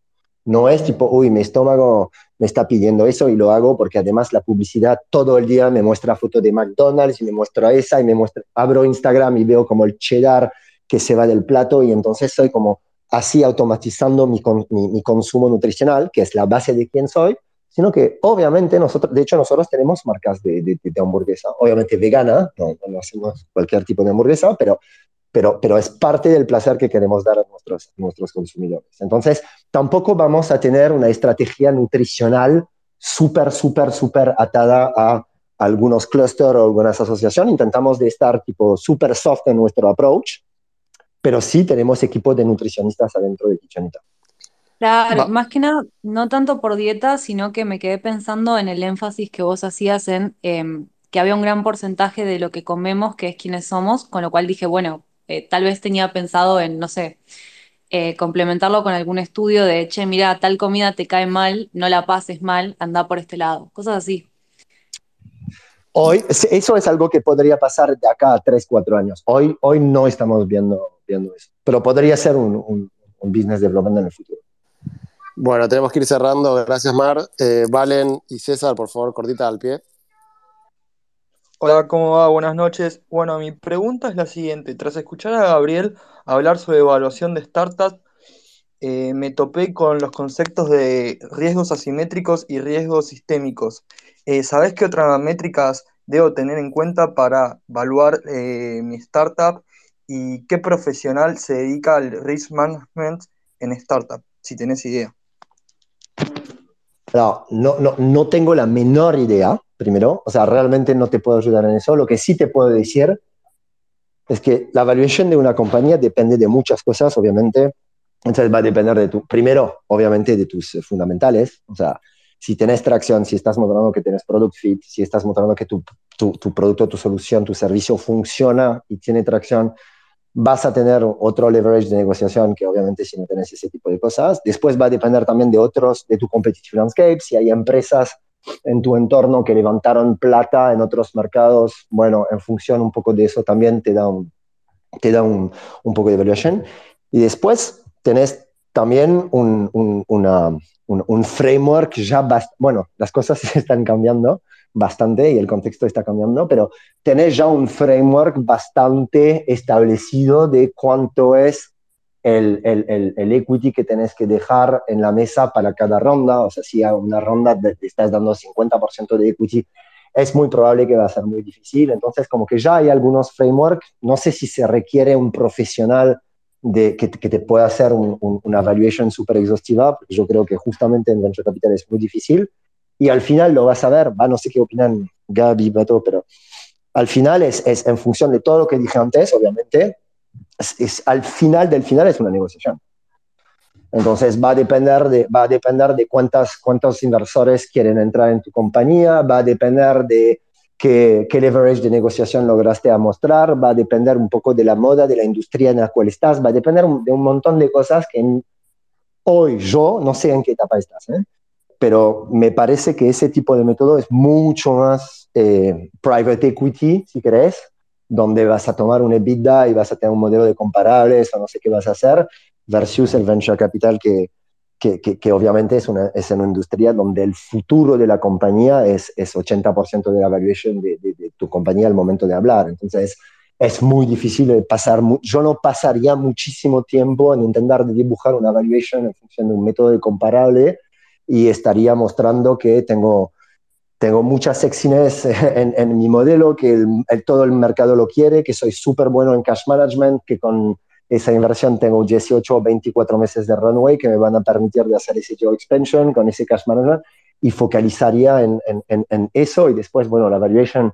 No es tipo, uy, mi estómago me está pidiendo eso y lo hago porque además la publicidad todo el día me muestra fotos de McDonald's y me muestra esa y me muestra, abro Instagram y veo como el cheddar que se va del plato y entonces soy como así automatizando mi, con- mi- mi consumo nutricional, que es la base de quién soy, sino que obviamente nosotros, de hecho nosotros tenemos marcas de, de- de hamburguesa, obviamente vegana, no, no hacemos cualquier tipo de hamburguesa, pero, pero, pero es parte del placer que queremos dar a nuestros, nuestros consumidores. Entonces, tampoco vamos a tener una estrategia nutricional súper, súper, súper atada a algunos clústeres o algunas asociaciones. Intentamos de estar tipo súper soft en nuestro approach, pero sí tenemos equipos de nutricionistas adentro de Kitchenita. Claro, Va- más que nada, no tanto por dieta, sino que me quedé pensando en el énfasis que vos hacías en em, que había un gran porcentaje de lo que comemos que es quienes somos, con lo cual dije, bueno, eh, tal vez tenía pensado en, no sé, eh, complementarlo con algún estudio de, che, mira, tal comida te cae mal, no la pases mal, anda por este lado, cosas así. Hoy, eso es algo que podría pasar de acá a 3, 4 años. Hoy, hoy no estamos viendo, eso, pero podría ser un, un, un business development en el futuro. Bueno, tenemos que ir cerrando. Gracias, Mar. Eh, Valen y César, por favor, cortita al pie. Hola, ¿cómo va? Buenas noches. Bueno, mi pregunta es la siguiente. Tras escuchar a Gabriel hablar sobre evaluación de startups, eh, me topé con los conceptos de riesgos asimétricos y riesgos sistémicos. Eh, ¿sabés qué otras métricas debo tener en cuenta para evaluar eh, mi startup y qué profesional se dedica al risk management en startup? Si tenés idea. No, no, no, no tengo la menor idea, primero. O sea, realmente no te puedo ayudar en eso. Lo que sí te puedo decir es que la evaluación de una compañía depende de muchas cosas, obviamente. Entonces va a depender de tu, primero, obviamente, de tus eh, fundamentales. O sea, si tenés tracción, si estás mostrando que tienes product fit, si estás mostrando que tu, tu, tu producto, tu solución, tu servicio funciona y tiene tracción, vas a tener otro leverage de negociación que obviamente si no tenés ese tipo de cosas. Después va a depender también de otros, de tu competitive landscape, si hay empresas en tu entorno que levantaron plata en otros mercados, bueno, en función un poco de eso también te da un, te da un, un poco de evaluation. Y después tenés también un, un, una, un, framework ya bueno, las cosas se están cambiando, bastante y el contexto está cambiando, pero tenés ya un framework bastante establecido de cuánto es el, el, el, equity que tenés que dejar en la mesa para cada ronda. O sea, si a una ronda te estás dando 50% de equity, es muy probable que va a ser muy difícil. Entonces, como que ya hay algunos frameworks, no sé si se requiere un profesional de, que, que te pueda hacer una evaluation súper exhaustiva, yo creo que justamente en Venture Capital es muy difícil. Y al final lo vas a ver, va, no sé qué opinan Gaby, Beto, pero al final es, es en función de todo lo que dije antes, obviamente, es, al final del final es una negociación. Entonces va a depender de, va a depender de cuántas, cuántos inversores quieren entrar en tu compañía, va a depender de qué, qué leverage de negociación lograste a mostrar, va a depender un poco de la moda, de la industria en la cual estás, va a depender de un montón de cosas que hoy yo no sé en qué etapa estás, ¿eh? Pero me parece que ese tipo de método es mucho más eh, private equity, si querés, donde vas a tomar un EBITDA y vas a tener un modelo de comparables o no sé qué vas a hacer, versus el venture capital que, que, que, obviamente es una, es una industria donde el futuro de la compañía es, es 80% de la valuation de, de, tu compañía al momento de hablar. Entonces, es muy difícil de pasar, yo no pasaría muchísimo tiempo en intentar dibujar una valuation en función de un método de comparable y estaría mostrando que tengo tengo mucha sexiness en, en mi modelo, que el, todo el mercado lo quiere, que soy súper bueno en cash management, que con esa inversión tengo 18 o 24 meses de runway que me van a permitir de hacer ese geo expansion con ese cash management y focalizaría en, en, en eso y después, bueno, la valuation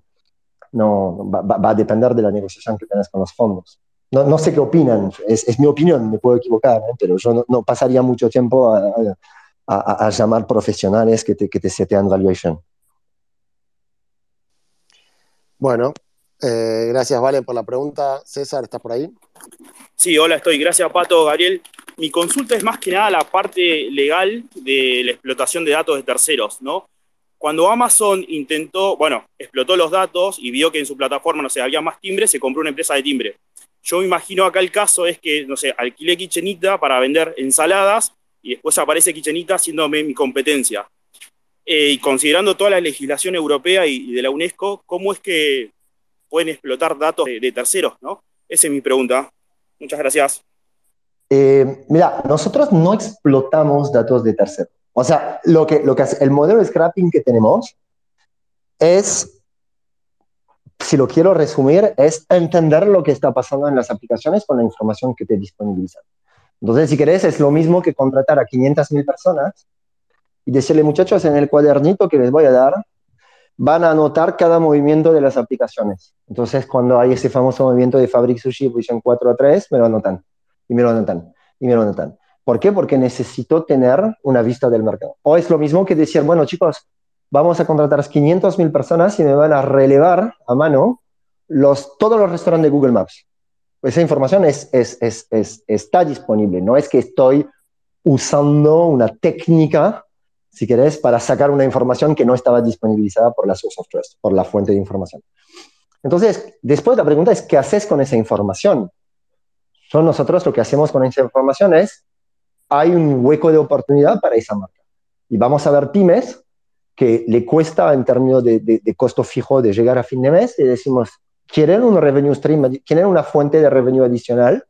no, va, va, a depender de la negociación que tengas con los fondos. No, no sé qué opinan, es, es, mi opinión, me puedo equivocar, ¿eh? pero yo no, no, pasaría mucho tiempo a, a, a, llamar profesionales que te, que te setean valuation. Bueno, eh, gracias, Valen, por la pregunta. César, ¿estás por ahí? Sí, hola, estoy. Gracias, Pato, Gabriel. Mi consulta es más que nada la parte legal de la explotación de datos de terceros, ¿no? Cuando Amazon intentó, bueno, explotó los datos y vio que en su plataforma, no sé, había más timbre, se compró una empresa de timbre. Yo me imagino acá el caso es que, no sé, alquilé Kitchenita para vender ensaladas y después aparece Kitchenita haciéndome mi competencia. Eh, y considerando toda la legislación europea y, de la UNESCO, ¿cómo es que pueden explotar datos de, de terceros? ¿no? Esa es mi pregunta. Muchas gracias. Eh, mira, nosotros no explotamos datos de terceros. O sea, lo que, lo que hace, el modelo de scrapping que tenemos es, si lo quiero resumir, es entender lo que está pasando en las aplicaciones con la información que te disponibilizan. Entonces, si querés, es lo mismo que contratar a 500.000 personas y decirle, muchachos, en el cuadernito que les voy a dar, van a anotar cada movimiento de las aplicaciones. Entonces, cuando hay ese famoso movimiento de Fabric Sushi posición 4 a 3, me lo anotan, y me lo anotan, y me lo anotan. ¿Por qué? Porque necesito tener una vista del mercado. O es lo mismo que decir, bueno, chicos, vamos a contratar 500.000 personas y me van a relevar a mano los, todos los restaurantes de Google Maps. Esa información es, es, es, es, está disponible, no es que estoy usando una técnica si querés, para sacar una información que no estaba disponibilizada por la source of trust, por la fuente de información. Entonces, después la pregunta es, ¿qué haces con esa información? Son nosotros lo que hacemos con esa información es, hay un hueco de oportunidad para esa marca. Y vamos a ver pymes que le cuesta en términos de, de, de costo fijo de llegar a fin de mes y decimos, ¿quieren un revenue stream, quieren una fuente de revenue adicional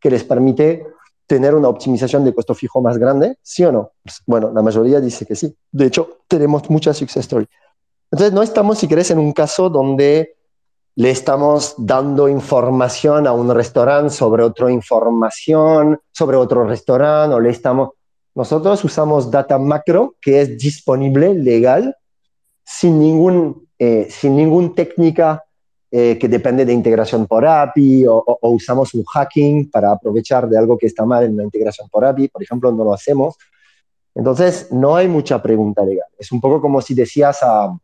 que les permite tener una optimización de costo fijo más grande? ¿Sí o no? Pues, bueno, la mayoría dice que sí. De hecho, tenemos muchas success stories. Entonces, no estamos, si querés, en un caso donde le estamos dando información a un restaurante sobre otra información, sobre otro restaurante, o le estamos... Nosotros usamos data macro que es disponible, legal, sin ningún, eh, sin ningún técnica eh, que depende de integración por API o, o, o, usamos un hacking para aprovechar de algo que está mal en la integración por API, por ejemplo, no lo hacemos. Entonces, no hay mucha pregunta legal. Es un poco como si decías a, a,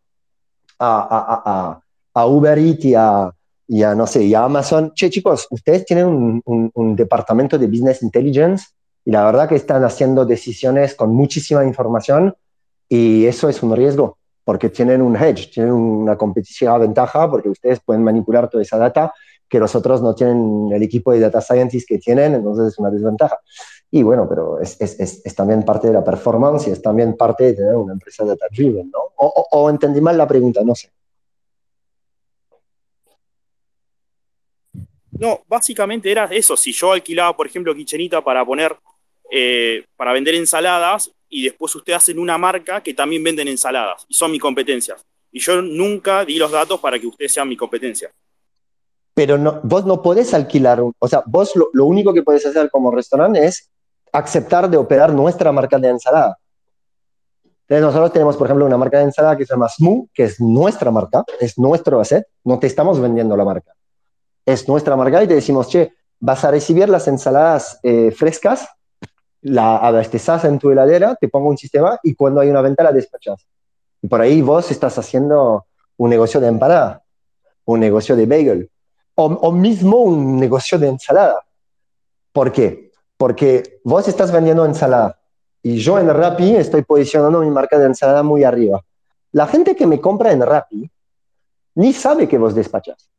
a, a Uber Eats y a, y no sé, y a Amazon, che, chicos, ustedes tienen un, un, un departamento de Business Intelligence y la verdad que están haciendo decisiones con muchísima información y eso es un riesgo porque tienen un hedge, tienen una competitiva ventaja porque ustedes pueden manipular toda esa data que los otros no tienen el equipo de data scientists que tienen, entonces es una desventaja. Y bueno, pero es, es, es, también parte de la performance y es también parte de tener una empresa data driven, ¿no? O, o, entendí mal la pregunta, no sé. No, básicamente era eso. Si yo alquilaba, por ejemplo, Kichenita para poner, eh, para vender ensaladas y después ustedes hacen una marca que también venden ensaladas y son mis competencias. Y yo nunca di los datos para que ustedes sean mi competencia pero no, vos no podés alquilar, o sea, vos lo, único que podés hacer como restaurante es aceptar de operar nuestra marca de ensalada. Entonces nosotros tenemos, por ejemplo, una marca de ensalada que se llama Smoo, que es nuestra marca, es nuestro asset, no te estamos vendiendo la marca. Es nuestra marca y te decimos, che, vas a recibir las ensaladas eh, frescas, la abastezas en tu heladera, te pongo un sistema y cuando hay una venta la despachas. Y por ahí vos estás haciendo un negocio de empanada, un negocio de bagel, o, mismo un negocio de ensalada. ¿Por qué? Porque vos estás vendiendo ensalada y yo en Rappi estoy posicionando mi marca de ensalada muy arriba. La gente que me compra en Rappi ni sabe que vos despachas.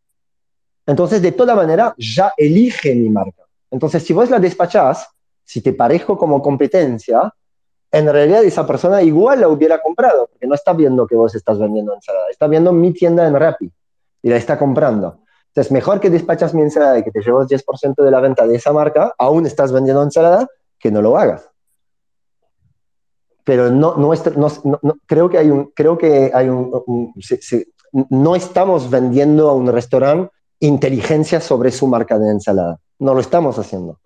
Entonces, de toda manera, ya elige mi marca. Entonces, si vos la despachás, si te parejo como competencia, en realidad esa persona igual la hubiera comprado, porque no está viendo que vos estás vendiendo ensalada, está viendo mi tienda en Rappi y la está comprando. Entonces, mejor que despachas mi ensalada y que te llevas 10% de la venta de esa marca, aún estás vendiendo ensalada, que no lo hagas. Pero no, no, no, creo que hay un, creo que hay un, no estamos vendiendo a un restaurante inteligencia sobre su marca de ensalada. No lo estamos haciendo.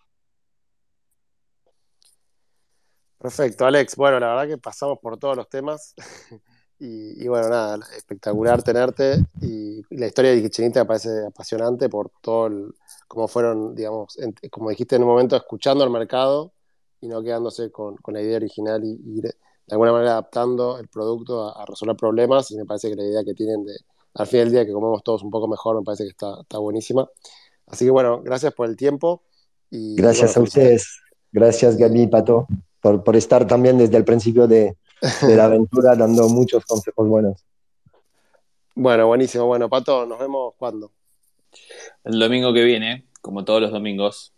Perfecto, Alex. Bueno, la verdad que pasamos por todos los temas. Y, bueno, nada, espectacular tenerte. Y, la historia de Kichenita me parece apasionante por todo el, cómo fueron, digamos, como dijiste en un momento, escuchando al mercado y no quedándose con, con la idea original y, y, de alguna manera adaptando el producto a, resolver problemas. Y me parece que la idea que tienen de, al fin del día, que comemos todos un poco mejor, me parece que está, está buenísima. Así que bueno, gracias por el tiempo. Y, gracias a ustedes. Gracias, Gaby Pato, por, por estar también desde el principio de, de la aventura dando muchos consejos buenos. Bueno, buenísimo. Bueno, Pato, nos vemos cuando. El domingo que viene, como todos los domingos.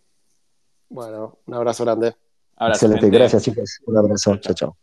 Bueno, un abrazo grande. Excelente, gracias chicos. Un abrazo, chao, chao.